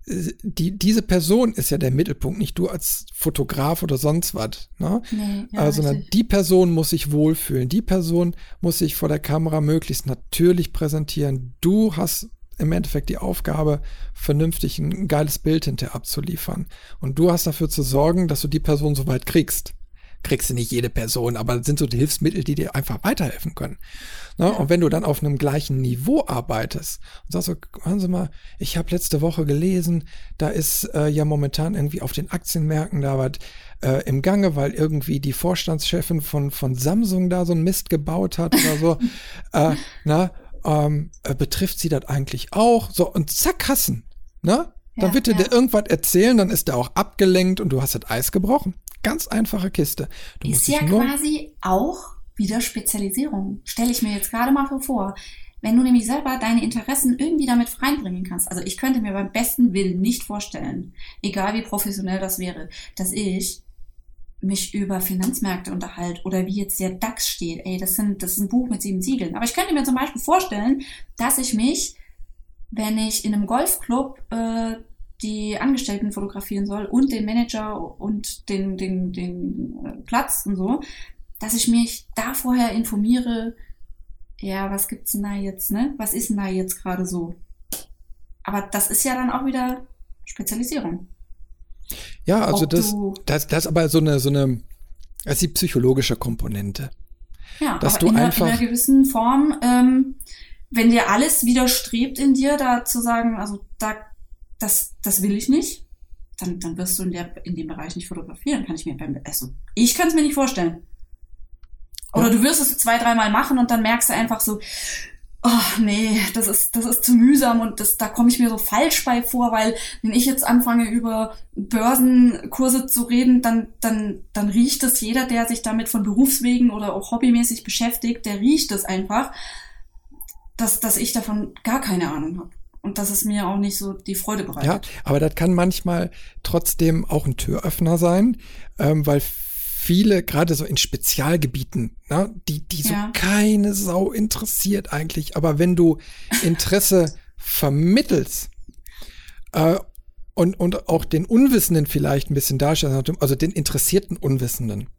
die, diese Person ist ja der Mittelpunkt, nicht du als Fotograf oder sonst was. Ne? Nee, ja, äh, sondern die Person muss sich wohlfühlen. Die Person muss sich vor der Kamera möglichst natürlich präsentieren. Du hast im Endeffekt die Aufgabe, vernünftig ein geiles Bild hinterher abzuliefern. Und du hast dafür zu sorgen, dass du die Person so weit kriegst kriegst du nicht jede Person, aber das sind so die Hilfsmittel, die dir einfach weiterhelfen können. Ne? Ja. Und wenn du dann auf einem gleichen Niveau arbeitest und sagst so, hören Sie mal, ich habe letzte Woche gelesen, da ist äh, ja momentan irgendwie auf den Aktienmärkten da was äh, im Gange, weil irgendwie die Vorstandschefin von, von Samsung da so ein Mist gebaut hat oder so. äh, na, ähm, äh, betrifft sie das eigentlich auch? So, und zack, hassen. Ne? Dann ja, wird er ja. dir irgendwas erzählen, dann ist er auch abgelenkt und du hast das Eis gebrochen. Ganz einfache Kiste.
Du ist ja quasi auch wieder Spezialisierung. Stelle ich mir jetzt gerade mal vor. Wenn du nämlich selber deine Interessen irgendwie damit reinbringen kannst. Also ich könnte mir beim besten Willen nicht vorstellen, egal wie professionell das wäre, dass ich mich über Finanzmärkte unterhalte oder wie jetzt der DAX steht. Ey, das sind, das ist ein Buch mit sieben Siegeln. Aber ich könnte mir zum Beispiel vorstellen, dass ich mich, wenn ich in einem Golfclub äh, die Angestellten fotografieren soll und den Manager und den, den, den äh, Platz und so, dass ich mich da vorher informiere, ja, was gibt's denn da jetzt, ne? Was ist denn da jetzt gerade so? Aber das ist ja dann auch wieder Spezialisierung.
Ja, also das, das, das ist aber so eine, so eine, das ist die psychologische Komponente.
Ja, dass du in, einfach, in einer gewissen Form, ähm, wenn dir alles widerstrebt in dir, da zu sagen, also da das, das will ich nicht, dann, dann wirst du in, der, in dem Bereich nicht fotografieren. Kann ich mir beim, also ich kann es mir nicht vorstellen. Oder du wirst es zwei, dreimal machen und dann merkst du einfach so, oh nee, das ist, das ist zu mühsam und das, da komme ich mir so falsch bei vor, weil wenn ich jetzt anfange über Börsenkurse zu reden, dann, dann, dann riecht es jeder, der sich damit von Berufswegen oder auch hobbymäßig beschäftigt, der riecht es einfach, dass, dass ich davon gar keine Ahnung habe und dass es mir auch nicht so die Freude bereitet.
Ja, aber das kann manchmal trotzdem auch ein Türöffner sein, ähm, weil viele, gerade so in Spezialgebieten, ne, die, die so ja. keine Sau interessiert eigentlich, aber wenn du Interesse vermittelst äh, und, und auch den Unwissenden vielleicht ein bisschen darstellst, also den interessierten Unwissenden,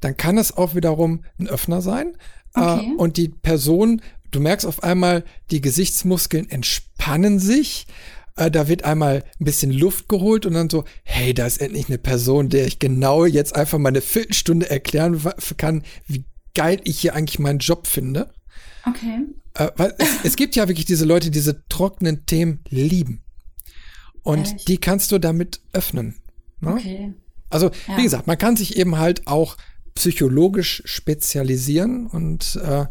dann kann es auch wiederum ein Öffner sein. Äh, okay. Äh, und die Person du merkst auf einmal, die Gesichtsmuskeln entspannen sich. Äh, da wird einmal ein bisschen Luft geholt und dann so, hey, da ist endlich eine Person, der ich genau jetzt einfach mal eine Viertelstunde erklären kann, wie geil ich hier eigentlich meinen Job finde.
Okay.
Äh, weil es, es, gibt ja wirklich diese Leute, die diese trockenen Themen lieben. Und Ehrlich? die kannst du damit öffnen. Ne? Okay. Also, ja. wie gesagt, man kann sich eben halt auch psychologisch spezialisieren und äh,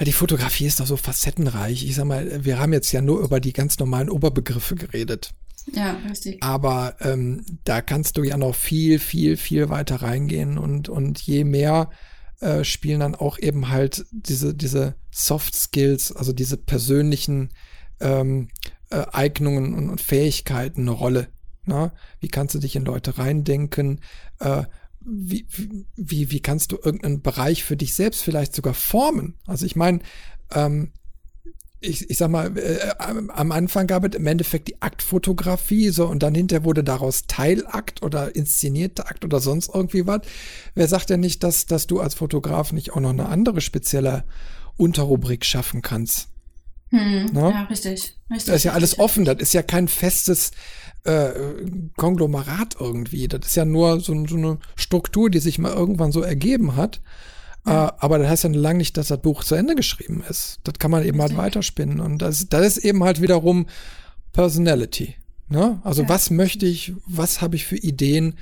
die Fotografie ist doch so facettenreich. Ich sag mal, wir haben jetzt ja nur über die ganz normalen Oberbegriffe geredet.
Ja, richtig.
Aber ähm, da kannst du ja noch viel, viel, viel weiter reingehen und, und je mehr äh, spielen dann auch eben halt diese, diese Soft Skills, also diese persönlichen ähm, äh, Eignungen und, und Fähigkeiten eine Rolle. Na? Ne? Wie kannst du dich in Leute reindenken? Äh, wie, wie, wie kannst du irgendeinen Bereich für dich selbst vielleicht sogar formen? Also ich meine, ähm, ich, ich sag mal, äh, am Anfang gab es im Endeffekt die Aktfotografie, so und dann hinterher wurde daraus Teilakt oder inszenierte Akt oder sonst irgendwie was. Wer sagt denn nicht, dass, dass du als Fotograf nicht auch noch eine andere spezielle Unterrubrik schaffen kannst?
Hm, ja, richtig, richtig.
Das ist ja alles
richtig.
offen, das ist ja kein festes äh, Konglomerat irgendwie. Das ist ja nur so, so, eine Struktur, die sich mal irgendwann so ergeben hat. Ja. Äh, aber das heißt ja lange nicht, dass das Buch zu Ende geschrieben ist. Das kann man eben halt Richtig. halt weiterspinnen. Und das, das ist eben halt wiederum Personality. Ne? Also ja. was möchte ich, was habe ich für Ideen?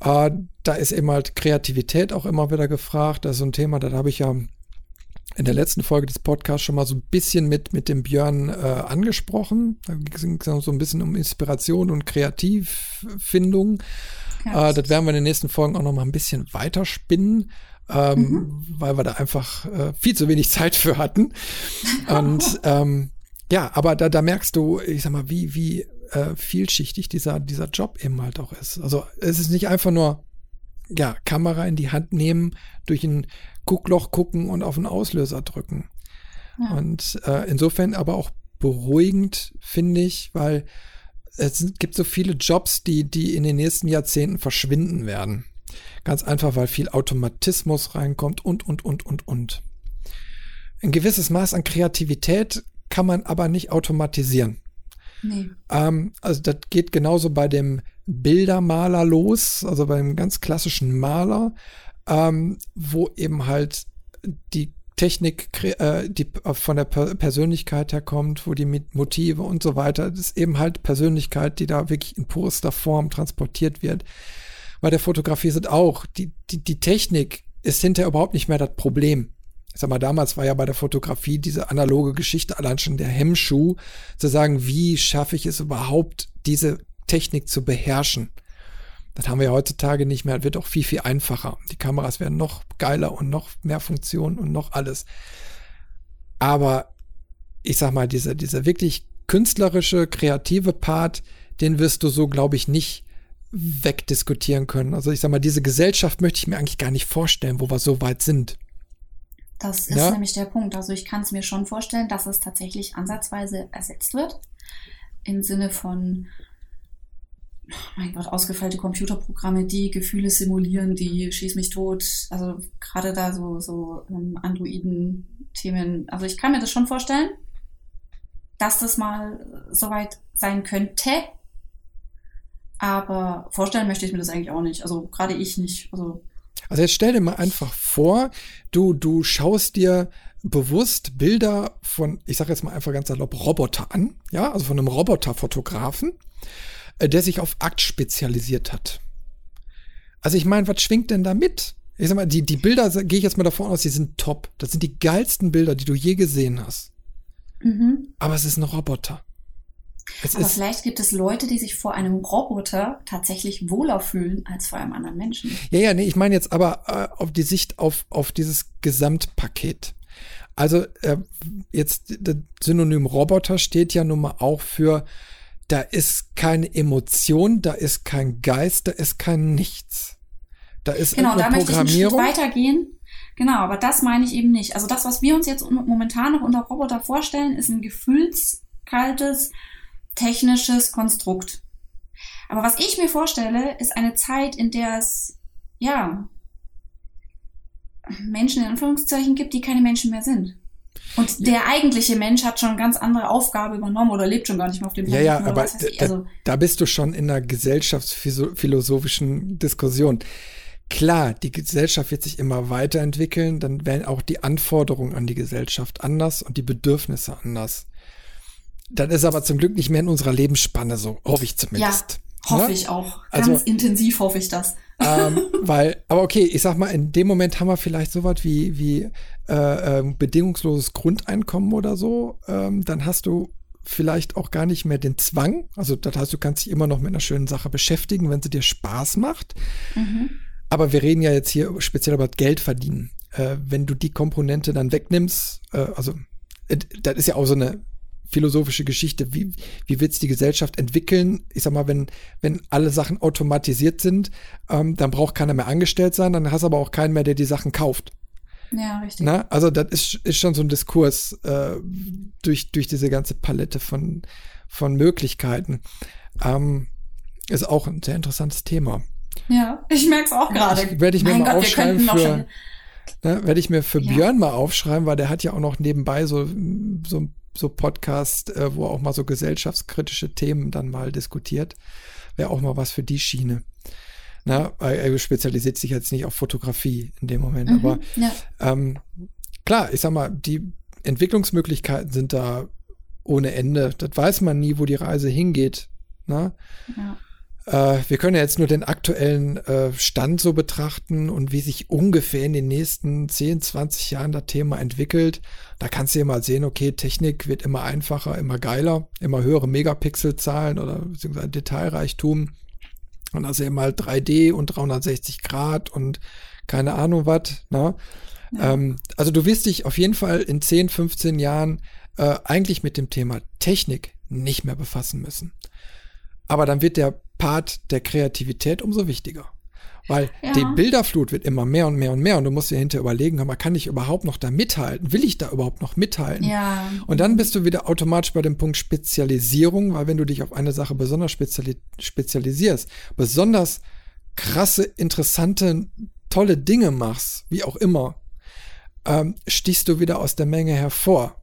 Äh, da ist eben halt Kreativität auch immer wieder gefragt. Das ist so ein Thema, da habe ich ja in der letzten Folge des Podcasts schon mal so ein bisschen mit, mit dem Björn äh, angesprochen. Da ging es so ein bisschen um Inspiration und Kreativfindung. Ja, äh, das werden wir in den nächsten Folgen auch noch mal ein bisschen weiterspinnen. Ähm, mhm. weil wir da einfach äh, viel zu wenig Zeit für hatten. Und ähm, ja, aber da, da merkst du, ich sag mal, wie, wie äh, vielschichtig dieser, dieser Job eben halt auch ist. Also es ist nicht einfach nur, ja, Kamera in die Hand nehmen, durch ein Guckloch gucken und auf den Auslöser drücken. Ja. Und äh, insofern aber auch beruhigend, finde ich, weil es gibt so viele Jobs, die, die in den nächsten Jahrzehnten verschwinden werden. Ganz einfach, weil viel Automatismus reinkommt und, und, und, und, und. Ein gewisses Maß an Kreativität kann man aber nicht automatisieren. Nee. Ähm, also das geht genauso bei dem Bildermaler los, also beim ganz klassischen Maler, ähm, wo eben halt die Technik, äh, die von der Persönlichkeit herkommt, wo die Motive und so weiter, das ist eben halt Persönlichkeit, die da wirklich in purster Form transportiert wird. Bei der Fotografie sind auch, die, die, die Technik ist hinterher überhaupt nicht mehr das Problem. Ich sag mal, damals war ja bei der Fotografie diese analoge Geschichte allein schon der Hemmschuh, zu sagen, wie schaffe ich es überhaupt, diese Technik zu beherrschen. Das haben wir ja heutzutage nicht mehr. Das wird auch viel, viel einfacher. Die Kameras werden noch geiler und noch mehr Funktionen und noch alles. Aber ich sag mal, dieser, dieser wirklich künstlerische, kreative Part, den wirst du so, glaube ich, nicht wegdiskutieren können. Also ich sag mal, diese Gesellschaft möchte ich mir eigentlich gar nicht vorstellen, wo wir so weit sind.
Das ist ja? nämlich der Punkt. Also ich kann es mir schon vorstellen, dass es tatsächlich ansatzweise ersetzt wird. Im Sinne von, mein Gott, ausgefeilte Computerprogramme, die Gefühle simulieren, die schieß mich tot. Also gerade da so, so um, Androiden-Themen. Also ich kann mir das schon vorstellen, dass das mal soweit sein könnte. Aber vorstellen möchte ich mir das eigentlich auch nicht. Also gerade ich nicht. Also,
also jetzt stell dir mal einfach vor, du, du schaust dir bewusst Bilder von, ich sage jetzt mal einfach ganz salopp, Roboter an, ja, also von einem Roboterfotografen äh, der sich auf Akt spezialisiert hat. Also ich meine, was schwingt denn da mit? Ich sag mal, die, die Bilder, gehe ich jetzt mal davon aus, die sind top. Das sind die geilsten Bilder, die du je gesehen hast. Mhm. Aber es ist ein Roboter.
Es Aber vielleicht gibt es Leute, die sich vor einem Roboter tatsächlich wohler fühlen als vor einem anderen Menschen.
Ja, ja, nee, ich meine jetzt aber äh, auf die Sicht auf, auf dieses Gesamtpaket. Also äh, jetzt das Synonym Roboter steht ja nun mal auch für da ist keine Emotion, da ist kein Geist, da ist kein Nichts. Da ist
genau, da möchte ich einen Schritt weitergehen. Genau, aber das meine ich eben nicht. Also das, was wir uns jetzt momentan noch unter Roboter vorstellen, ist ein gefühlskaltes, technisches Konstrukt. Aber was ich mir vorstelle, ist eine Zeit, in der es, ja, Menschen in Anführungszeichen gibt, die keine Menschen mehr sind. Und der eigentliche Mensch hat schon ganz andere Aufgabe übernommen oder lebt schon gar nicht mehr auf dem
Planeten. Ja, ja, aber da, also, da bist du schon in einer gesellschaftsphilosophischen Diskussion. Klar, die Gesellschaft wird sich immer weiterentwickeln, dann werden auch die Anforderungen an die Gesellschaft anders und die Bedürfnisse anders. Das ist aber zum Glück nicht mehr in unserer Lebensspanne so, hoffe ich zumindest.
Ja, hoffe ja? Ne? ich auch. Ganz also, intensiv hoffe ich das.
ähm, weil, aber okay, ich sag mal, in dem Moment haben wir vielleicht so was wie, wie äh, äh, bedingungsloses Grundeinkommen oder so, ähm, dann hast du vielleicht auch gar nicht mehr den Zwang. Also das heißt, du kannst dich immer noch mit einer schönen Sache beschäftigen, wenn sie dir Spaß macht. Mhm. Aber wir reden ja jetzt hier speziell über Geld verdienen. Äh, wenn du die Komponente dann wegnimmst, äh, also äh, das ist ja auch so eine philosophische Geschichte. Wie, wie wird es die Gesellschaft entwickeln? Ich sag mal, wenn, wenn alle Sachen automatisiert sind, ähm, dann braucht keiner mehr angestellt sein, dann hast du aber auch keinen mehr, der die Sachen kauft.
Ja, richtig.
Na, also das ist, ist schon so ein Diskurs äh, durch, durch diese ganze Palette von, von Möglichkeiten. Ähm, ist auch ein sehr interessantes Thema.
Ja, ich merke es auch gerade.
Werde ich mir mein mal Gott, aufschreiben für, ne, werde ich mir für ja. Björn mal aufschreiben, weil der hat ja auch noch nebenbei so, so, so Podcast, äh, wo er auch mal so gesellschaftskritische Themen dann mal diskutiert. Wäre auch mal was für die Schiene. Na, er spezialisiert sich jetzt nicht auf Fotografie in dem Moment,
Mhm,
aber
ja.
ähm, klar, ich sag mal, die Entwicklungsmöglichkeiten sind da ohne Ende. Das weiß man nie, wo die Reise hingeht. Na?
ja.
Äh, wir können ja jetzt nur den aktuellen äh, Stand so betrachten und wie sich ungefähr in den nächsten 10, 20 Jahren das Thema entwickelt. Da kannst du ja mal sehen, okay, Technik wird immer einfacher, immer geiler, immer höhere Megapixelzahlen oder beziehungsweise Detailreichtum. Und also eben halt 3D und 360 Grad und keine Ahnung was. Ne?
Ja.
Ähm, also du wirst dich auf jeden Fall in 10, 15 Jahren äh, eigentlich mit dem Thema Technik nicht mehr befassen müssen. Aber dann wird der Part der Kreativität umso wichtiger. Weil
Ja.
die Bilderflut wird immer mehr und mehr und mehr und du musst dir hinterher überlegen, mal, kann ich überhaupt noch da mithalten? Will ich da überhaupt noch mithalten?
ja.
Und dann bist du wieder automatisch bei dem Punkt Spezialisierung, weil wenn du dich auf eine Sache besonders speziali spezialisierst, besonders krasse, interessante, tolle Dinge machst, wie auch immer, ähm, stichst du wieder aus der Menge hervor.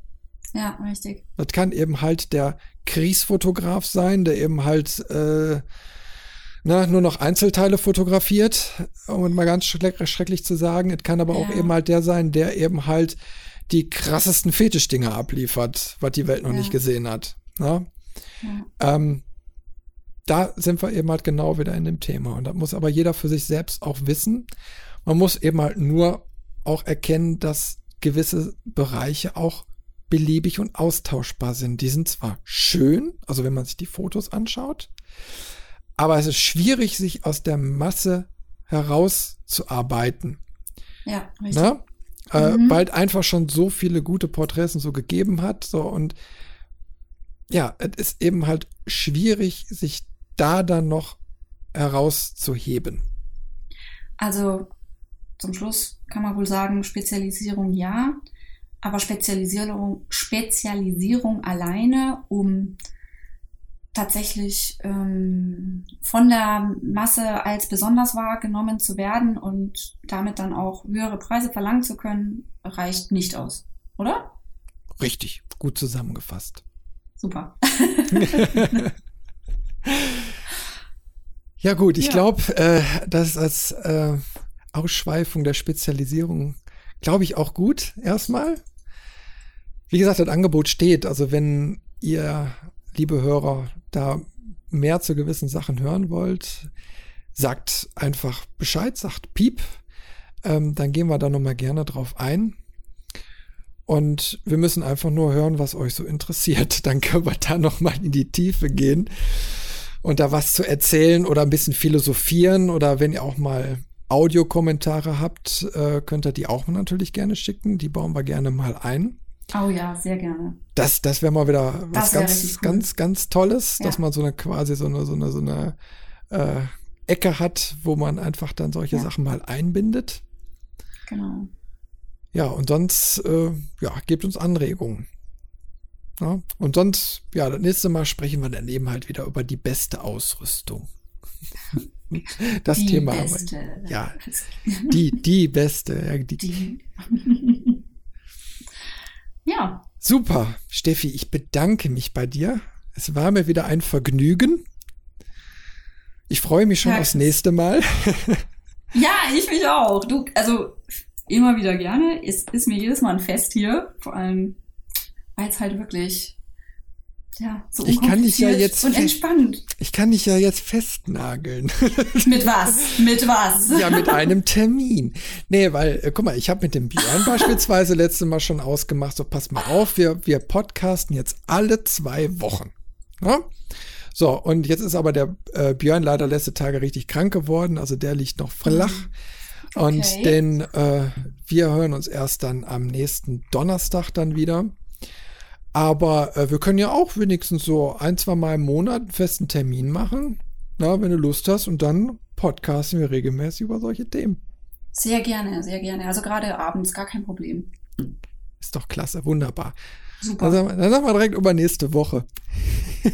Ja, richtig.
Das kann eben halt der Kriegsfotograf sein, der eben halt äh, na, nur noch Einzelteile fotografiert, um es mal ganz schreck schrecklich zu sagen. Es kann aber auch
Ja.
eben halt der sein, der eben halt die krassesten Fetischdinger abliefert, was die Welt noch
Ja.
nicht gesehen hat. Na?
Ja.
Ähm, da sind wir eben halt genau wieder in dem Thema. Und da muss aber jeder für sich selbst auch wissen. Man muss eben halt nur auch erkennen, dass gewisse Bereiche auch beliebig und austauschbar sind. Die sind zwar schön, also wenn man sich die Fotos anschaut, aber es ist schwierig, sich aus der Masse herauszuarbeiten.
Ja, richtig.
Ne? Äh,
Mhm.
weil es einfach schon so viele gute Porträts und so gegeben hat. So und ja, es ist eben halt schwierig, sich da dann noch herauszuheben.
Also zum Schluss kann man wohl sagen, Spezialisierung ja, aber Spezialisierung, Spezialisierung alleine, um tatsächlich ähm, von der Masse als besonders wahrgenommen zu werden und damit dann auch höhere Preise verlangen zu können, reicht nicht aus, oder?
Richtig, gut zusammengefasst.
Super.
Ja gut, ich
Ja.
glaube, äh, das als äh, Ausschweifung der Spezialisierung, glaube ich auch gut erstmal. Wie gesagt, das Angebot steht. Also wenn ihr, liebe Hörer, da mehr zu gewissen Sachen hören wollt, sagt einfach Bescheid, sagt Piep. Ähm, dann gehen wir da nochmal gerne drauf ein. Und wir müssen einfach nur hören, was euch so interessiert. Dann können wir da nochmal in die Tiefe gehen und da was zu erzählen oder ein bisschen philosophieren oder wenn ihr auch mal Audiokommentare habt, äh, könnt ihr die auch natürlich gerne schicken. Die bauen wir gerne mal ein.
Oh ja, sehr gerne.
Das, das wäre mal wieder was
Das
ganz, ganz, ganz Tolles,
Ja.
dass man so eine quasi so eine, so eine, so eine äh, Ecke hat, wo man einfach dann solche
Ja.
Sachen mal einbindet.
Genau.
Ja, und sonst, äh, ja, gebt uns Anregungen. Ja, und sonst, ja, das nächste Mal sprechen wir dann eben halt wieder über die beste Ausrüstung. Das
Die
Thema.
beste.
Ja, die, die beste. Ja, die,
Die. ja,
Super, Steffi, ich bedanke mich bei dir. Es war mir wieder ein Vergnügen. Ich freue mich schon
Ja,
aufs nächste Mal.
Ja, ich mich auch. Du, also immer wieder gerne. Es ist mir jedes Mal ein Fest hier. Vor allem, weil es halt wirklich, ja, so
Ich kann dich ja jetzt
und entspannt.
Ich kann dich ja jetzt festnageln.
Mit was? Mit was?
ja, mit einem Termin. Nee, weil, äh, guck mal, ich habe mit dem Björn beispielsweise letzte Mal schon ausgemacht, so pass mal auf, wir, wir podcasten jetzt alle zwei Wochen. Ja? So, und jetzt ist aber der äh, Björn leider letzte Tage richtig krank geworden, also der liegt noch flach. Und
Okay.
den, äh, wir hören uns erst dann am nächsten Donnerstag dann wieder. Aber äh, wir können ja auch wenigstens so ein, zwei Mal im Monat einen festen Termin machen. Na, wenn du Lust hast. Und dann podcasten wir regelmäßig über solche Themen.
Sehr gerne, sehr gerne. Also gerade abends, gar kein Problem.
Ist doch klasse, wunderbar.
Super.
Dann sagen wir, dann sagen wir direkt über nächste Woche.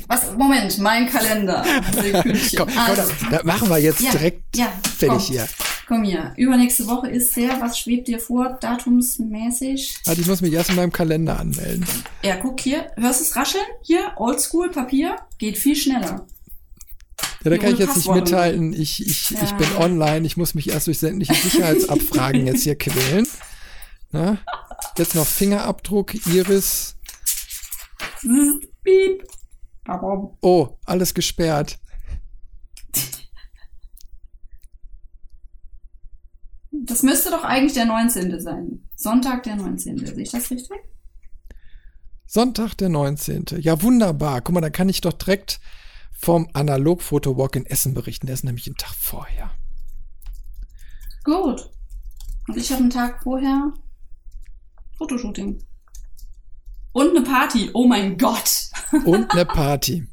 was? Moment, mein Kalender. Sekündchen.
Komm, komm,
Also,
da machen wir jetzt
Ja,
direkt
ja,
fertig
komm.
hier.
Komm hier. Übernächste Woche ist der. Was schwebt dir vor, datumsmäßig?
Warte, ich muss mich erst in meinem Kalender anmelden.
Ja, guck hier. Hörst du es rascheln? Hier, Oldschool, Papier. Geht viel schneller.
Ja, da kann ich jetzt nicht mithalten. Ich, ich, ja. ich bin online. Ich muss mich erst durch sämtliche Sicherheitsabfragen jetzt hier quälen. Na? Jetzt noch Fingerabdruck, Iris. Piep. Oh, alles gesperrt.
Das müsste doch eigentlich der 19. sein. Sonntag, der 19. Sehe ich das richtig?
Sonntag, der 19. Ja, wunderbar. Guck mal, da kann ich doch direkt vom Analog-Fotowalk in Essen berichten. Der ist nämlich einen Tag vorher.
Gut. Und ich habe einen Tag vorher Fotoshooting. Und eine Party. Oh mein Gott.
Und eine Party.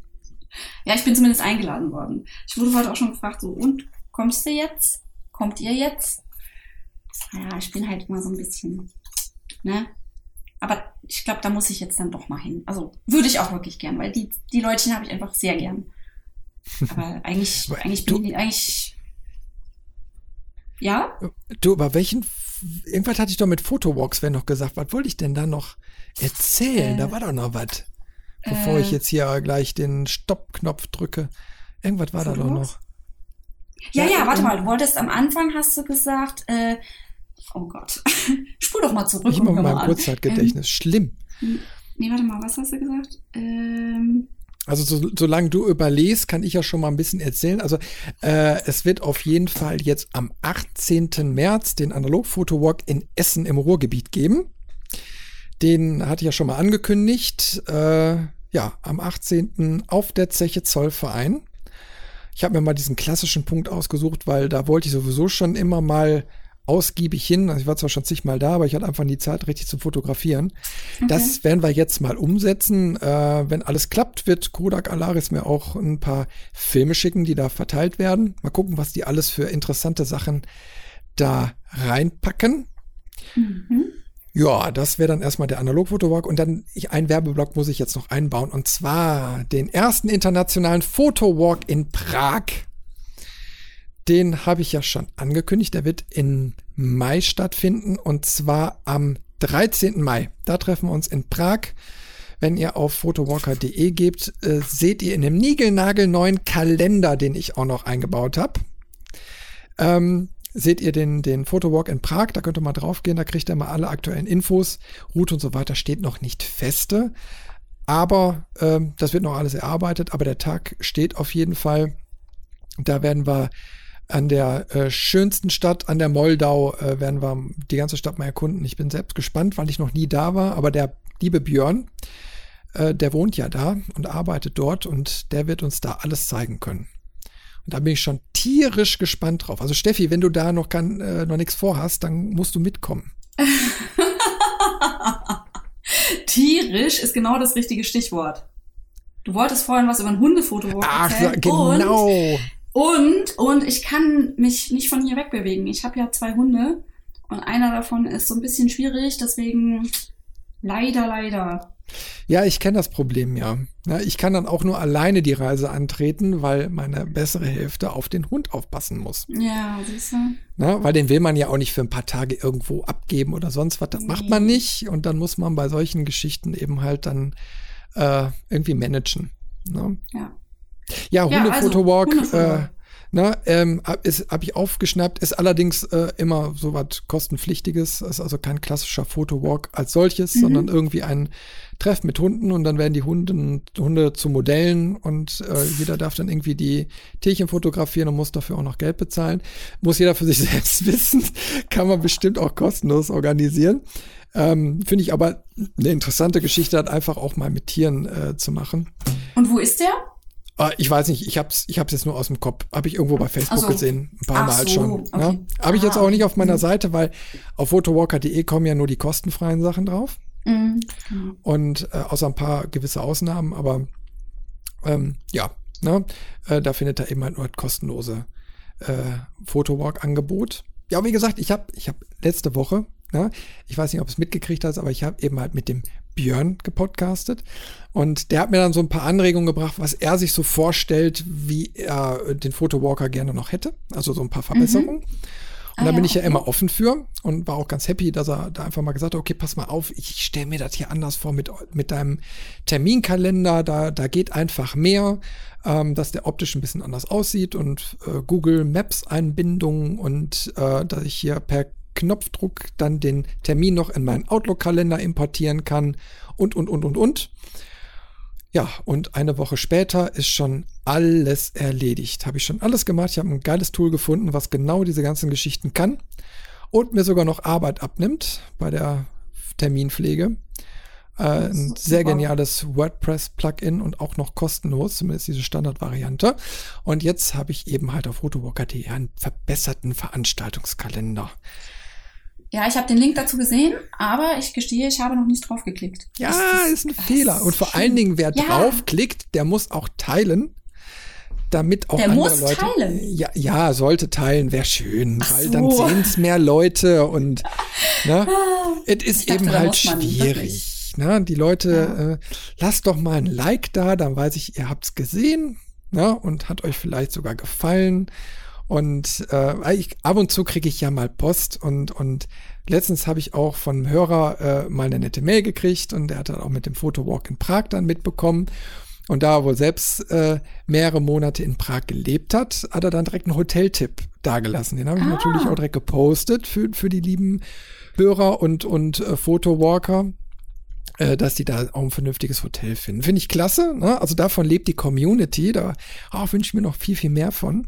ja, ich bin zumindest eingeladen worden. Ich wurde heute auch schon gefragt, so, und kommst du jetzt? Kommt ihr jetzt? Ja, ich bin halt immer so ein bisschen, ne? Aber ich glaube, da muss ich jetzt dann doch mal hin. Also würde ich auch wirklich gern, weil die, die Leutchen habe ich einfach sehr gern. Aber eigentlich, eigentlich bin ich eigentlich. Ja?
Du, aber welchen. Irgendwas hatte ich doch mit Fotowalks, wenn noch gesagt. Was wollte ich denn da noch erzählen? Äh, da war doch noch was. Bevor äh, ich jetzt hier gleich den Stoppknopf drücke. Irgendwas war Fotowalks? da doch noch.
Ja, ja, warte mal. Du wolltest am Anfang, hast du gesagt, äh, oh Gott, spul doch mal zurück.
Ich mal mein Kurzzeitgedächtnis. Ähm, Schlimm.
Nee, warte mal, was hast du gesagt? Ähm,
also so, solange du überlest, kann ich ja schon mal ein bisschen erzählen. Also äh, es wird auf jeden Fall jetzt am 18. März den Analogfotowalk in Essen im Ruhrgebiet geben. Den hatte ich ja schon mal angekündigt. Äh, ja, am 18. auf der Zeche Zollverein. Ich habe mir mal diesen klassischen Punkt ausgesucht, weil da wollte ich sowieso schon immer mal ausgiebig hin. Also ich war zwar schon zigmal da, aber ich hatte einfach nie Zeit, richtig zu fotografieren. Okay. Das werden wir jetzt mal umsetzen. Äh, wenn alles klappt, wird Kodak Alaris mir auch ein paar Filme schicken, die da verteilt werden. Mal gucken, was die alles für interessante Sachen da reinpacken. Mhm. Ja, das wäre dann erstmal der Analogfotowalk und dann ich, ein Werbeblock muss ich jetzt noch einbauen und zwar den ersten internationalen Fotowalk in Prag den habe ich ja schon angekündigt. Der wird im Mai stattfinden und zwar am 13. Mai. Da treffen wir uns in Prag. Wenn ihr auf photowalker.de gebt, äh, seht ihr in dem niegelnagelneuen Kalender, den ich auch noch eingebaut habe. Ähm, seht ihr den, den Photowalk in Prag, da könnt ihr mal draufgehen, da kriegt ihr mal alle aktuellen Infos. Route und so weiter steht noch nicht feste. Aber ähm, das wird noch alles erarbeitet, aber der Tag steht auf jeden Fall. Da werden wir an der äh, schönsten Stadt an der Moldau äh, werden wir die ganze Stadt mal erkunden. Ich bin selbst gespannt, weil ich noch nie da war, aber der liebe Björn, äh, der wohnt ja da und arbeitet dort und der wird uns da alles zeigen können. Und da bin ich schon tierisch gespannt drauf. Also Steffi, wenn du da noch, kann, äh, noch nichts vorhast, dann musst du mitkommen.
tierisch ist genau das richtige Stichwort. Du wolltest vorhin was über ein Hundefoto
Ach, erzählen. Ach, genau.
Und, und ich kann mich nicht von hier wegbewegen. Ich habe ja zwei Hunde und einer davon ist so ein bisschen schwierig, deswegen leider, leider.
Ja, ich kenne das Problem ja. ja. Ich kann dann auch nur alleine die Reise antreten, weil meine bessere Hälfte auf den Hund aufpassen muss.
Ja, siehst du.
Na, weil den will man ja auch nicht für ein paar Tage irgendwo abgeben oder sonst was. Das nee. macht man nicht. Und dann muss man bei solchen Geschichten eben halt dann äh, irgendwie managen. Ne? Ja. Ja, Hundefotowalk, ja, also, äh, na, ähm, ist habe ich aufgeschnappt, ist allerdings äh, immer so was kostenpflichtiges, ist also kein klassischer Fotowalk als solches, mhm. sondern irgendwie ein Treff mit Hunden und dann werden die Hunde, Hunde zu Modellen und äh, jeder darf dann irgendwie die Tierchen fotografieren und muss dafür auch noch Geld bezahlen. Muss jeder für sich selbst wissen, kann man bestimmt auch kostenlos organisieren. Ähm, Finde ich aber eine interessante Geschichte, hat einfach auch mal mit Tieren äh, zu machen.
Und wo ist der?
Uh, ich weiß nicht, ich hab's, ich hab's jetzt nur aus dem Kopf. Habe ich irgendwo bei Facebook so. gesehen, ein paar Ach Mal so. schon. Okay. Ne? Habe ich jetzt auch nicht auf meiner. Seite, weil auf photowalker.de kommen ja nur die kostenfreien Sachen drauf. Mhm. Und äh, außer ein paar gewisse Ausnahmen, aber ähm, ja, ne? Äh, da findet er eben halt nur das kostenlose äh, Photowalk-Angebot. Ja, wie gesagt, ich habe ich hab letzte Woche, ne? ich weiß nicht, ob es mitgekriegt hast, aber ich habe eben halt mit dem Björn gepodcastet. Und der hat mir dann so ein paar Anregungen gebracht, was er sich so vorstellt, wie er den Photowalker gerne noch hätte. Also so ein paar Verbesserungen. Mhm. Und ah, da bin ja, ich ja okay. immer offen für und war auch ganz happy, dass er da einfach mal gesagt hat, okay, pass mal auf, ich stelle mir das hier anders vor mit, mit deinem Terminkalender, da, da geht einfach mehr, ähm, dass der optisch ein bisschen anders aussieht und äh, Google Maps Einbindung und äh, dass ich hier per Knopfdruck dann den Termin noch in meinen Outlook-Kalender importieren kann und, und, und, und, und. Ja, und eine Woche später ist schon alles erledigt. Habe ich schon alles gemacht. Ich habe ein geiles Tool gefunden, was genau diese ganzen Geschichten kann und mir sogar noch Arbeit abnimmt bei der Terminpflege. Äh, ein sehr geniales WordPress-Plugin und auch noch kostenlos, zumindest diese Standardvariante. Und jetzt habe ich eben halt auf photowalker.de einen verbesserten Veranstaltungskalender.
Ja, ich habe den Link dazu gesehen, aber ich gestehe, ich habe noch nicht drauf geklickt.
Ja, ist, ist ein Fehler. Und vor allen Dingen, wer ja. draufklickt, der muss auch teilen damit auch
Der
andere
muss
Leute.
Teilen.
Ja, ja, sollte teilen, wäre schön, Ach weil so. dann sehen es mehr Leute und ne, es ist dachte, eben halt schwierig. Ne? Die Leute, ja. äh, lasst doch mal ein Like da, dann weiß ich, ihr habt's gesehen ne? und hat euch vielleicht sogar gefallen. Und äh, ich, ab und zu kriege ich ja mal Post und, und letztens habe ich auch von einem Hörer äh, mal eine nette Mail gekriegt und der hat dann auch mit dem Fotowalk in Prag dann mitbekommen. Und da er wohl selbst äh, mehrere Monate in Prag gelebt hat, hat er dann direkt einen Hoteltipp dagelassen. Den habe ich ah. natürlich auch direkt gepostet für, für die lieben Hörer und, und äh, Fotowalker äh, dass die da auch ein vernünftiges Hotel finden. Finde ich klasse. Ne? Also davon lebt die Community. Da oh, wünsche ich mir noch viel, viel mehr von.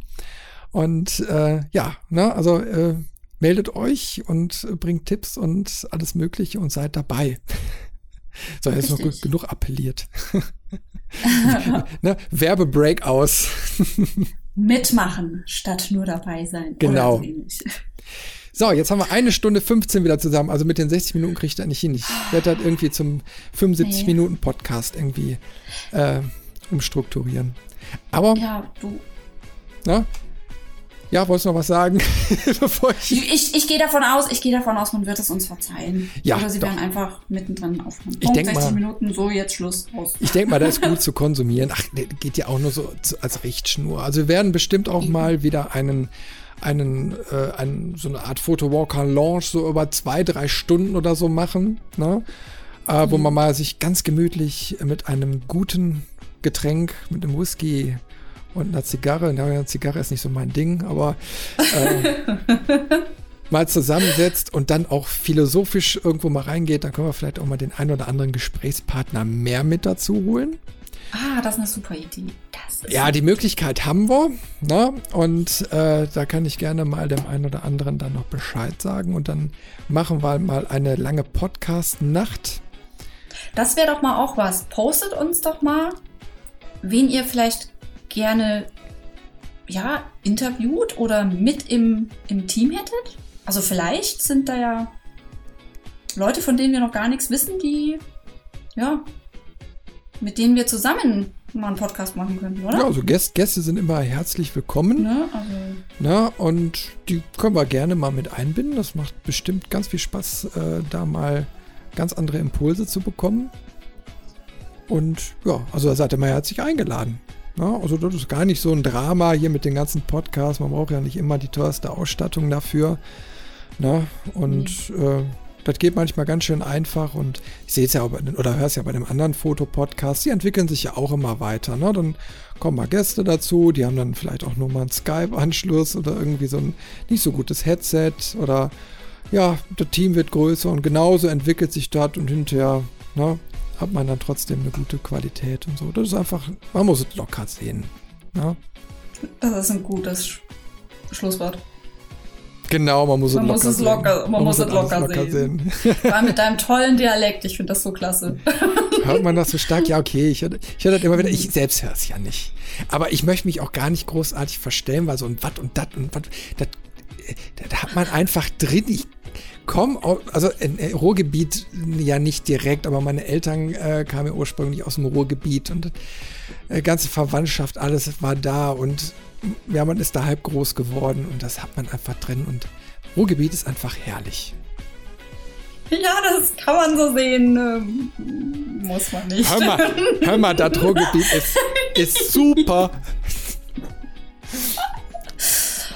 Und äh, ja, ne, also äh, meldet euch und bringt Tipps und alles Mögliche und seid dabei. so, jetzt noch genug appelliert. ne, Werbebreak aus.
Mitmachen statt nur dabei sein.
Genau. So, jetzt haben wir eine Stunde 15 wieder zusammen. Also mit den 60 Minuten kriege ich das nicht hin. Ich werde das irgendwie zum 75 nee. Minuten Podcast irgendwie äh, umstrukturieren. Aber.
Ja, du.
Na, ja, wolltest du noch was sagen?
Ich ich, ich gehe davon aus, ich gehe davon aus, man wird es uns verzeihen.
Ja,
Oder sie doch. werden einfach mittendrin aufhören.
Ich denke 60
mal, Minuten, so jetzt Schluss aus.
Ich denke mal, das ist gut zu konsumieren. Ach, geht ja auch nur so als Richtschnur. Also wir werden bestimmt auch mal wieder einen einen, äh, einen, so eine Art Photowalker-Launch so über zwei, drei Stunden oder so machen, ne? Äh, mhm. wo man mal sich ganz gemütlich mit einem guten Getränk, mit einem Whisky und einer Zigarre. Ja, eine Zigarre ist nicht so mein Ding, aber äh, mal zusammensetzt und dann auch philosophisch irgendwo mal reingeht, dann können wir vielleicht auch mal den einen oder anderen Gesprächspartner mehr mit dazu holen.
Ah, das ist eine super Idee.
ja, die Möglichkeit haben wir. Ne? Und äh, da kann ich gerne mal dem einen oder anderen dann noch Bescheid sagen. Und dann machen wir mal eine lange Podcast-Nacht.
Das wäre doch mal auch was. Postet uns doch mal, wen ihr vielleicht gerne ja, interviewt oder mit im, im Team hättet? Also vielleicht sind da ja Leute, von denen wir noch gar nichts wissen, die ja, mit denen wir zusammen mal einen Podcast machen können, oder?
Ja, also Gäste, Gäste sind immer herzlich willkommen. Ne, also Na, und die können wir gerne mal mit einbinden. Das macht bestimmt ganz viel Spaß, äh, da mal ganz andere Impulse zu bekommen. Und ja, also da seid ihr mal herzlich eingeladen. Ja, also das ist gar nicht so ein Drama hier mit den ganzen Podcasts. Man braucht ja nicht immer die teuerste Ausstattung dafür. Na, und mhm. äh, das geht manchmal ganz schön einfach und ich sehe es ja auch bei, oder höre es ja bei dem anderen Fotopodcast, die entwickeln sich ja auch immer weiter. Ne? Dann kommen mal Gäste dazu, die haben dann vielleicht auch nur mal einen Skype-Anschluss oder irgendwie so ein nicht so gutes Headset oder ja, das Team wird größer und genauso entwickelt sich das und hinterher ne, hat man dann trotzdem eine gute Qualität und so. Das ist einfach, man muss es locker sehen. Ne?
Das ist ein gutes Schlusswort.
Genau, man muss
man
es
locker, muss es locker man, man muss es locker, locker sehen. sehen. Mit deinem tollen Dialekt, ich finde das so klasse.
Hört man das so stark? Ja, okay, ich höre ich hör das immer wieder, ich selbst höre es ja nicht. Aber ich möchte mich auch gar nicht großartig verstellen, weil so ein Watt und Dat und Watt, das, das hat man einfach drin. Ich komme, also in Ruhrgebiet ja nicht direkt, aber meine Eltern äh, kamen ja ursprünglich aus dem Ruhrgebiet und äh, ganze Verwandtschaft, alles war da und ja, man ist da halb groß geworden und das hat man einfach drin und Ruhrgebiet ist einfach herrlich.
Ja, das kann man so sehen. Ähm, muss man nicht.
Hör mal, hör mal das Ruhrgebiet ist, ist super.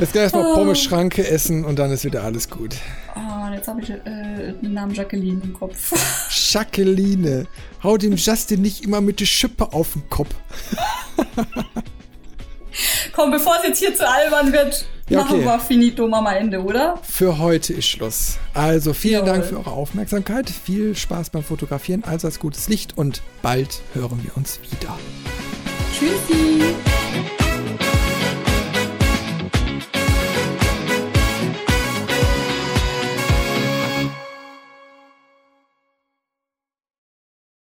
Jetzt gleich mal Pommes Schranke essen und dann ist wieder alles gut.
Oh, jetzt habe ich äh, den Namen Jacqueline im Kopf.
Jacqueline. Hau dem Justin nicht immer mit der Schippe auf den Kopf.
Komm, bevor es jetzt hier zu albern wird, ja, okay. machen wir finito, Mama Ende, oder?
Für heute ist Schluss. Also vielen Jawohl. Dank für eure Aufmerksamkeit. Viel Spaß beim Fotografieren, allseits gutes Licht und bald hören wir uns wieder.
Tschüssi.